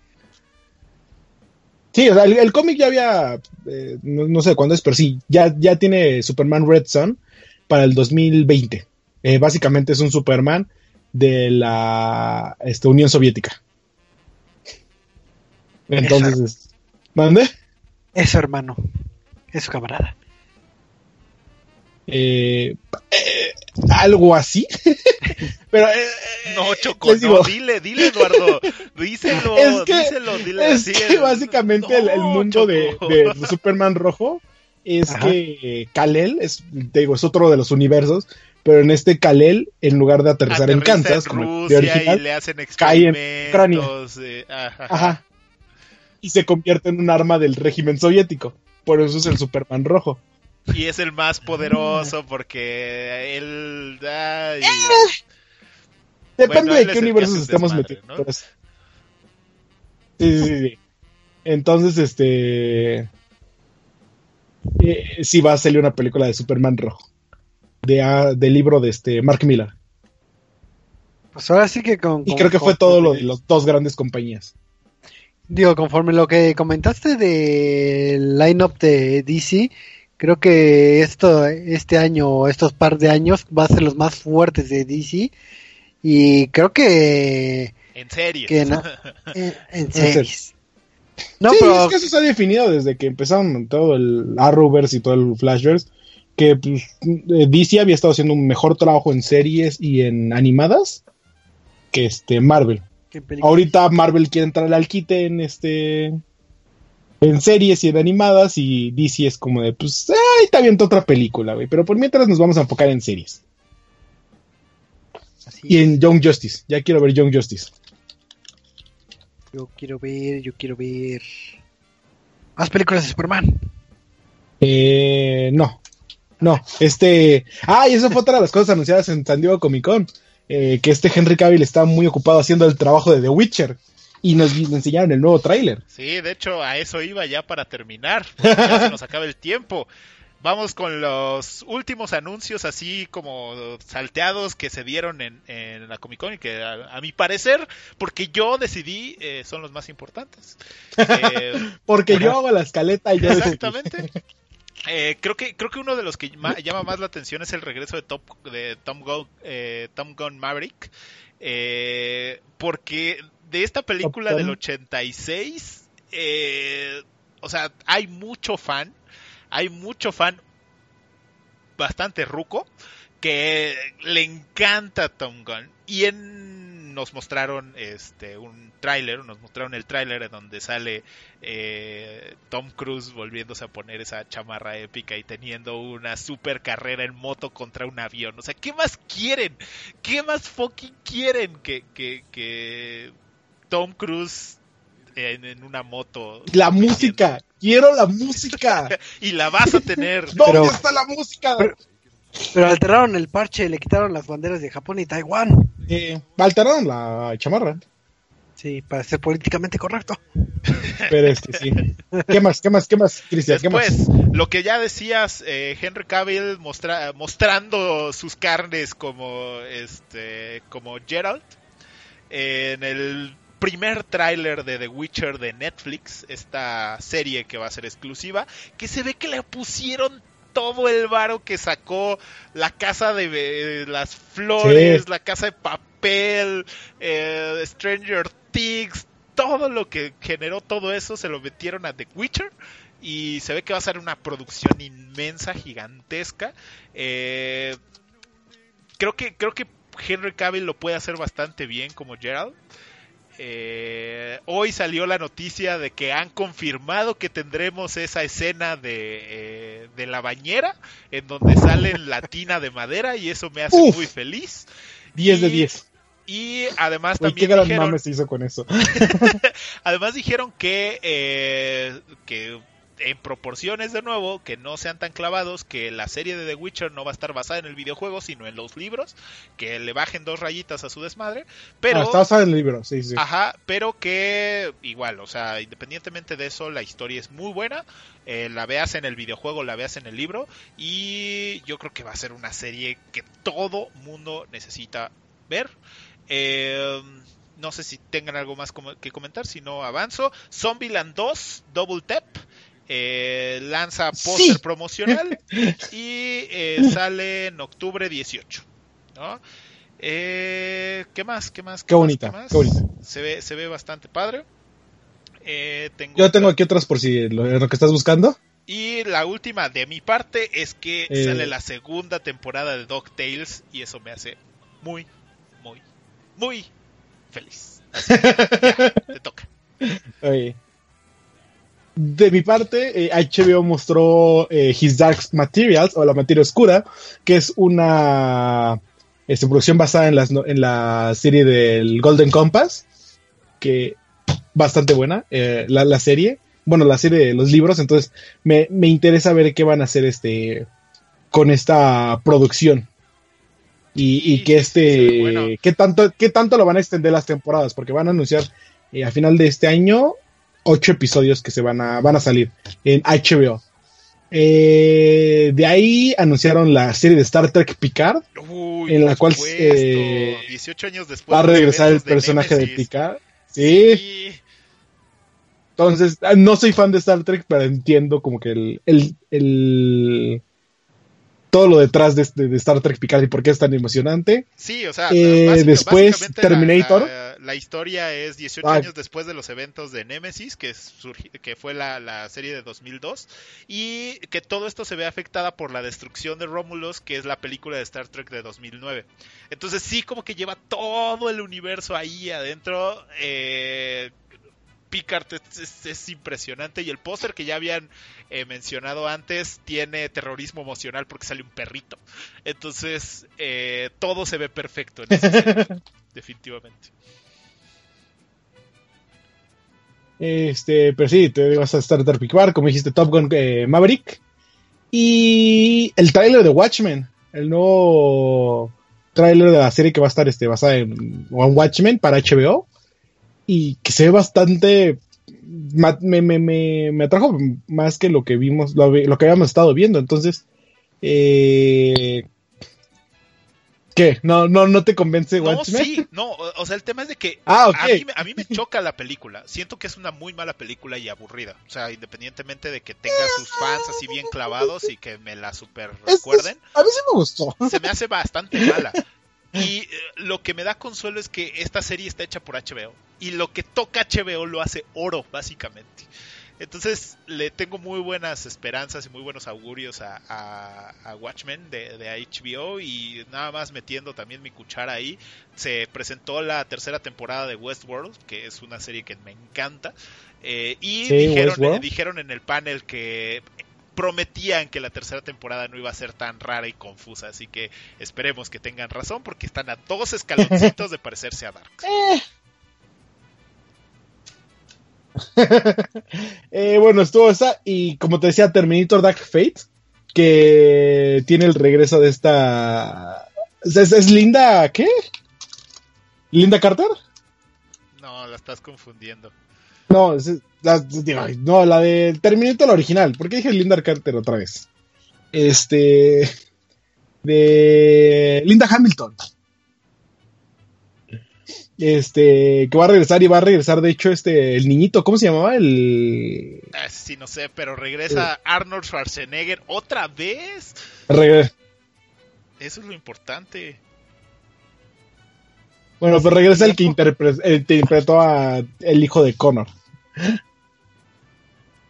Sí, o sea, el, el cómic ya había, eh, no, no, sé cuándo es, pero sí, ya, ya tiene Superman Red Sun para el 2020. Eh, básicamente es un Superman de la este, Unión Soviética. Entonces, ¿mande? Es su hermano, es su camarada. Eh, eh, algo así. Pero eh, no, Choco, digo, no, dile, dile, Eduardo, díselo, es que, díselo, dile es así. que básicamente no, el, el, mundo de, Superman rojo es Ajá. que Kal-El es, te digo, es otro de los universos, pero en este Kal-El, en lugar de aterrizar Aterriza en Kansas, en como el original, y le hacen cae en Ucrania. eh, ajá. Ajá. Y se convierte en un arma del régimen soviético. Por eso es el Superman rojo. Y es el más poderoso porque él. Ay, Depende Bueno, él de qué universos estemos metidos. ¿no? sí, sí, sí. Entonces, este. Eh, sí, va a salir una película de Superman rojo. De, ah, del libro de este Mark Miller. Pues ahora sí que con... Y con- creo que fue todo lo de las dos grandes compañías. Digo, conforme lo que comentaste del line-up de DC, creo que esto, este año, estos par de años, va a ser los más fuertes de DC. Y creo que En. Que no. en, en serio. series. No, sí, pero es que eso se ha definido desde que empezaron todo el Arrowverse y todo el Flashverse. Que pues, eh, DC había estado haciendo un mejor trabajo en series y en animadas que este Marvel. Ahorita Marvel quiere entrar al quite en este en series y en animadas y DC es como de pues ay, te aviento otra película, güey, pero por mientras nos vamos a enfocar en series así, y en Young Justice. Ya quiero ver Young Justice. Yo quiero ver, yo quiero ver. Más películas de Superman. Eh, no. No, este, ah, y eso fue otra de las cosas anunciadas en San Diego Comic Con, eh, que este Henry Cavill está muy ocupado haciendo el trabajo de The Witcher y nos, nos enseñaron el nuevo tráiler. Sí, de hecho, a eso iba ya para terminar. Ya se nos acaba el tiempo. Vamos con los últimos anuncios así como salteados que se dieron en, en la Comic Con y que a, a mi parecer, porque yo decidí, eh, son los más importantes. Eh, Porque yo hago la escaleta y yo Exactamente. Eh, creo que creo que uno de los que ma- llama más la atención es el regreso de, Top, de Tom, Gun, eh, Tom Gunn Maverick. Eh, porque de esta película del Gun. 86, eh, o sea, hay mucho fan, hay mucho fan bastante ruco que le encanta Tom Gunn y en nos mostraron este un tráiler, nos mostraron el tráiler en donde sale eh, Tom Cruise volviéndose a poner esa chamarra épica y teniendo una super carrera en moto contra un avión. O sea, ¿qué más quieren? ¿Qué más fucking quieren que, que, que Tom Cruise en, en una moto? La música, quiero la música. Y la vas a tener. ¿Dónde Pero- está la música? pero- Pero alteraron el parche, le quitaron las banderas de Japón y Taiwán. Eh, alteraron la chamarra, Sí, para ser políticamente correcto. pero este sí. ¿Qué más? ¿Qué más? ¿Qué más, Cristian? ¿Qué más? Después, lo que ya decías, eh, Henry Cavill mostra- mostrando sus carnes como este como Geralt eh, en el primer tráiler de The Witcher de Netflix, esta serie que va a ser exclusiva, que se ve que le pusieron todo el varo que sacó la casa de eh, las flores, Sí. la casa de papel, eh, Stranger Things, todo lo que generó todo eso se lo metieron a The Witcher y se ve que va a ser una producción inmensa, gigantesca. Eh, creo que creo que Henry Cavill lo puede hacer bastante bien como Gerald. Eh, hoy salió la noticia de que han confirmado que tendremos esa escena de, eh, de la bañera en donde salen la tina de madera y eso me hace Uf. muy feliz. 10 de Y- 10. Y además qué también gran dijeron, se hizo con eso. Además dijeron que, eh, que en proporciones de nuevo, que no sean tan clavados, que la serie de The Witcher no va a estar basada en el videojuego, sino en los libros, que le bajen dos rayitas a su desmadre, pero... Ah, está basado en el libro, sí, sí. Ajá, pero que igual, o sea, independientemente de eso, la historia es muy buena. eh, la veas en el videojuego, la veas en el libro. Y yo creo que va a ser una serie que todo mundo necesita ver. Eh, no sé si tengan algo más que comentar, si no avanzo. Zombieland 2, Double Tap. Eh, lanza póster Sí. promocional y eh, sale en octubre 18. ¿no? Eh, ¿Qué más? ¿Qué más? Qué más? bonita, más? qué bonita. Se ve, se ve bastante padre. Eh, tengo Yo tengo otra- aquí otras por si lo, lo que estás buscando. Y la última de mi parte es que Eh. sale la segunda temporada de DuckTales y eso me hace muy, muy, muy feliz. Así que ya, te toca. Oye. De mi parte, eh, HBO mostró eh, His Dark Materials, o La Materia Oscura, que es una este, producción basada en, las, en la serie del Golden Compass, que bastante buena, eh, la, la serie, bueno, la serie de los libros, entonces me, me interesa ver qué van a hacer este con esta producción. Y, Sí, y que sí, sí, este, bueno. qué tanto, qué tanto lo van a extender las temporadas, porque van a anunciar eh, a final de este año ocho episodios que se van a, van a salir en HBO. Eh, de ahí anunciaron la serie de Star Trek Picard. Uy, En la cual, eh, 18 años después Va a regresar el de personaje de. Picard. Sí. Sí. Entonces, ah, no soy fan de Star Trek, pero entiendo como que el, el, el- todo lo detrás de, de- de Star Trek Picard y por qué es tan emocionante. Sí, o sea, Eh, después, la- Terminator. La, la historia es 18 Ah. años después de los eventos de Nemesis, que, surgi- que fue la, la serie de 2002, y que todo esto se ve afectada por la destrucción de Romulus, que es la película de Star Trek de 2009. Entonces sí, como que lleva todo el universo ahí adentro. Eh, Picard es, es- es impresionante y el póster que ya habían eh, mencionado antes tiene terrorismo emocional porque sale un perrito. Entonces eh, todo se ve perfecto en esa serie, definitivamente. Este, pero sí, te vas a Star Trek Picard, como dijiste, Top Gun eh, Maverick. Y el tráiler de Watchmen, el nuevo tráiler de la serie que va a estar este, basada en One Watchmen para HBO. Y que se ve bastante. Me, me, me, me atrajo más que lo que vimos, lo, lo que habíamos estado viendo. Entonces, eh, ¿qué? ¿No, no, ¿No te convence No, Watchmen? sí, no, o sea, el tema es de que Ah, ok. a, mí, me- a mí me choca la película. Siento que es una muy mala película y aburrida. O sea, independientemente de que tenga sus fans así bien clavados y que me la super Es- recuerden, es- a mí sí me gustó. se me hace bastante mala. Y eh, lo que me da consuelo es que esta serie está hecha por HBO. Y lo que toca HBO lo hace oro, básicamente. Entonces le tengo muy buenas esperanzas y muy buenos augurios a, a- a Watchmen de, de HBO. Y nada más metiendo también mi cuchara ahí. Se presentó la tercera temporada de Westworld, que es una serie que me encanta. Eh, y Sí, dijeron, Westworld. dijeron en el panel que prometían que la tercera temporada no iba a ser tan rara y confusa, así que esperemos que tengan razón porque están a dos escaloncitos de parecerse a Dark. Eh, bueno, estuvo esa. Y como te decía, Terminator Dark Fate. Que tiene el regreso de esta. ¿Es, es Linda. ¿Qué? ¿Linda Carter? No, la estás confundiendo. No, es- la, no, la de Terminator, la original. ¿Por qué dije Linda Carter otra vez? Este. De Linda Hamilton. Este, que va a regresar y va a regresar, de hecho, este, el niñito, ¿cómo se llamaba? El. Ah, sí, no sé, pero regresa Arnold Schwarzenegger otra vez. Eso es lo importante. bueno, pues regresa el que, interpre- el que interpretó a el hijo de Connor.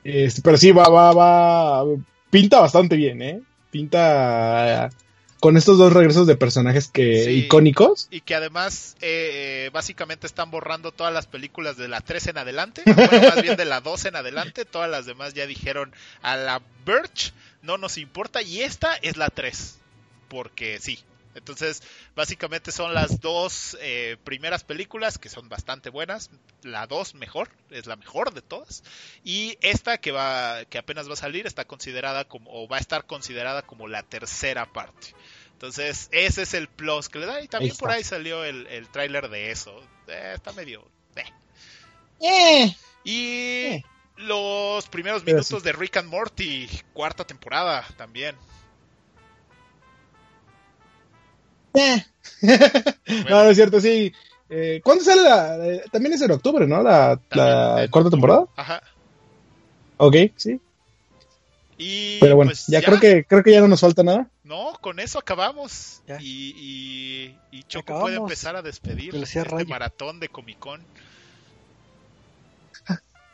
Este, pero sí, va, va, va. Pinta bastante bien, ¿eh? Pinta. Con estos dos regresos de personajes que Sí. icónicos. Y que además, eh, eh, básicamente están borrando todas las películas de la 3 en adelante. Bueno, más bien de la 2 en adelante. Todas las demás ya dijeron a la Birch, no nos importa. Y esta es la 3. Porque sí. Entonces, básicamente son las dos eh, primeras películas que son bastante buenas. La 2 mejor, es la mejor de todas. Y esta que va, que apenas va a salir, está considerada como, o va a estar considerada como la tercera parte. Entonces, ese es el plus que le da. Y también Ahí por ahí salió el, el tráiler de eso. Eh, está medio. eh. Eh. Y Eh. los primeros Pero minutos de Rick and Morty, cuarta temporada también. Eh. no, no es cierto, sí. Eh, ¿Cuándo sale la.? eh, también es en octubre, ¿no? La, la en cuarta temporada. Ajá. Ok, sí. Y Pero bueno, pues, ya, creo que creo que ya no nos falta nada. No, con eso acabamos. Ya. Y, y, y Choco Acabamos. puede empezar a despedir este rayo. maratón de Comic Con.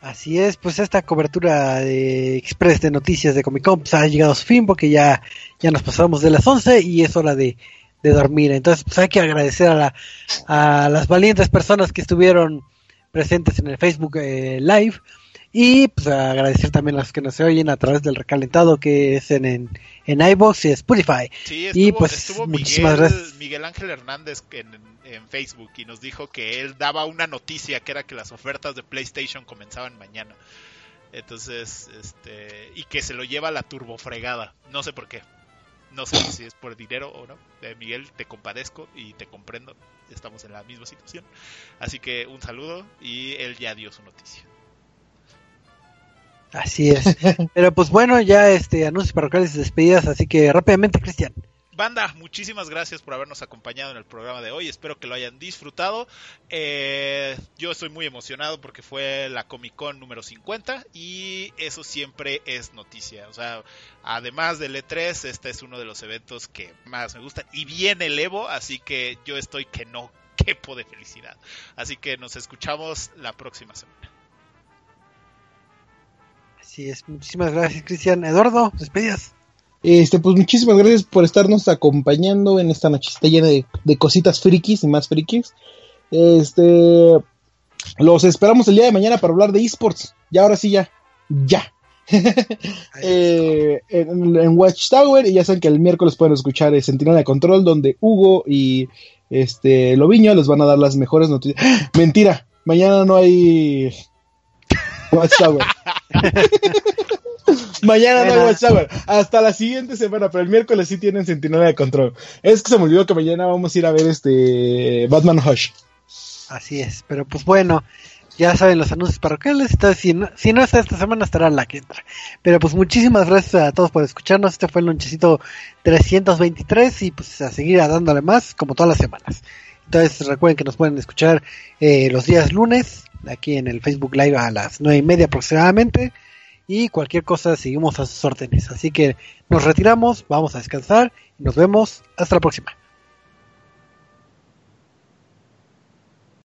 Así es, pues esta cobertura de Express de noticias de Comic Con pues, ha llegado a su fin porque ya, ya nos pasamos de las 11 y es hora de, de dormir. Entonces, pues hay que agradecer a, la, a las valientes personas que estuvieron presentes en el Facebook eh, Live y pues agradecer también a los que nos oyen a través del recalentado que es en, en, en iVoox y Spotify. Sí, estuvo, Y, pues, estuvo muchísimas Miguel, gracias. Miguel Ángel Hernández en, en Facebook y nos dijo que él daba una noticia que era que las ofertas de PlayStation comenzaban mañana. Entonces, este, y que se lo lleva la turbofregada. No sé por qué. No sé si es por dinero o no. Eh, Miguel, te compadezco y te comprendo. Estamos en la misma situación. Así que un saludo y él ya dio su noticia. Así es. Pero pues bueno, ya este anuncios parroquiales y despedidas, así que rápidamente, Cristian. Banda, muchísimas gracias por habernos acompañado en el programa de hoy. Espero que lo hayan disfrutado. Eh, yo estoy muy emocionado porque fue la Comic Con número 50 y eso siempre es noticia. O sea, además del E3, este es uno de los eventos que más me gustan. Y viene el Evo, así que yo estoy que no quepo de felicidad. Así que nos escuchamos la próxima semana. Así es, muchísimas gracias, Cristian. Eduardo, despedidas. Este, pues muchísimas gracias por estarnos acompañando en esta noche llena de, de cositas frikis y más frikis. Este, los esperamos el día de mañana para hablar de esports. Ya ahora sí, ya, ya. Eh, en, en Watchtower y ya saben que el miércoles pueden escuchar eh, Sentinela de Control donde Hugo y este Loviño les van a dar las mejores noticias. ¡Ah! Mentira, mañana no hay Watchtower. Mañana no hay. Watchtower. Hasta la siguiente semana, pero el miércoles sí tienen Sentinela de Control. Es que se me olvidó que mañana vamos a ir a ver este Batman Hush. Así es, pero pues bueno, ya saben los anuncios parroquiales, entonces si no, si no está esta semana estará la que entra. Pero pues muchísimas gracias a todos por escucharnos, este fue el lonchecito 323 y pues a seguir dándole más como todas las semanas. Entonces recuerden que nos pueden escuchar eh, los días lunes, aquí en el Facebook Live a las nueve y media aproximadamente. Y cualquier cosa seguimos a sus órdenes. Así que nos retiramos, vamos a descansar y nos vemos hasta la próxima.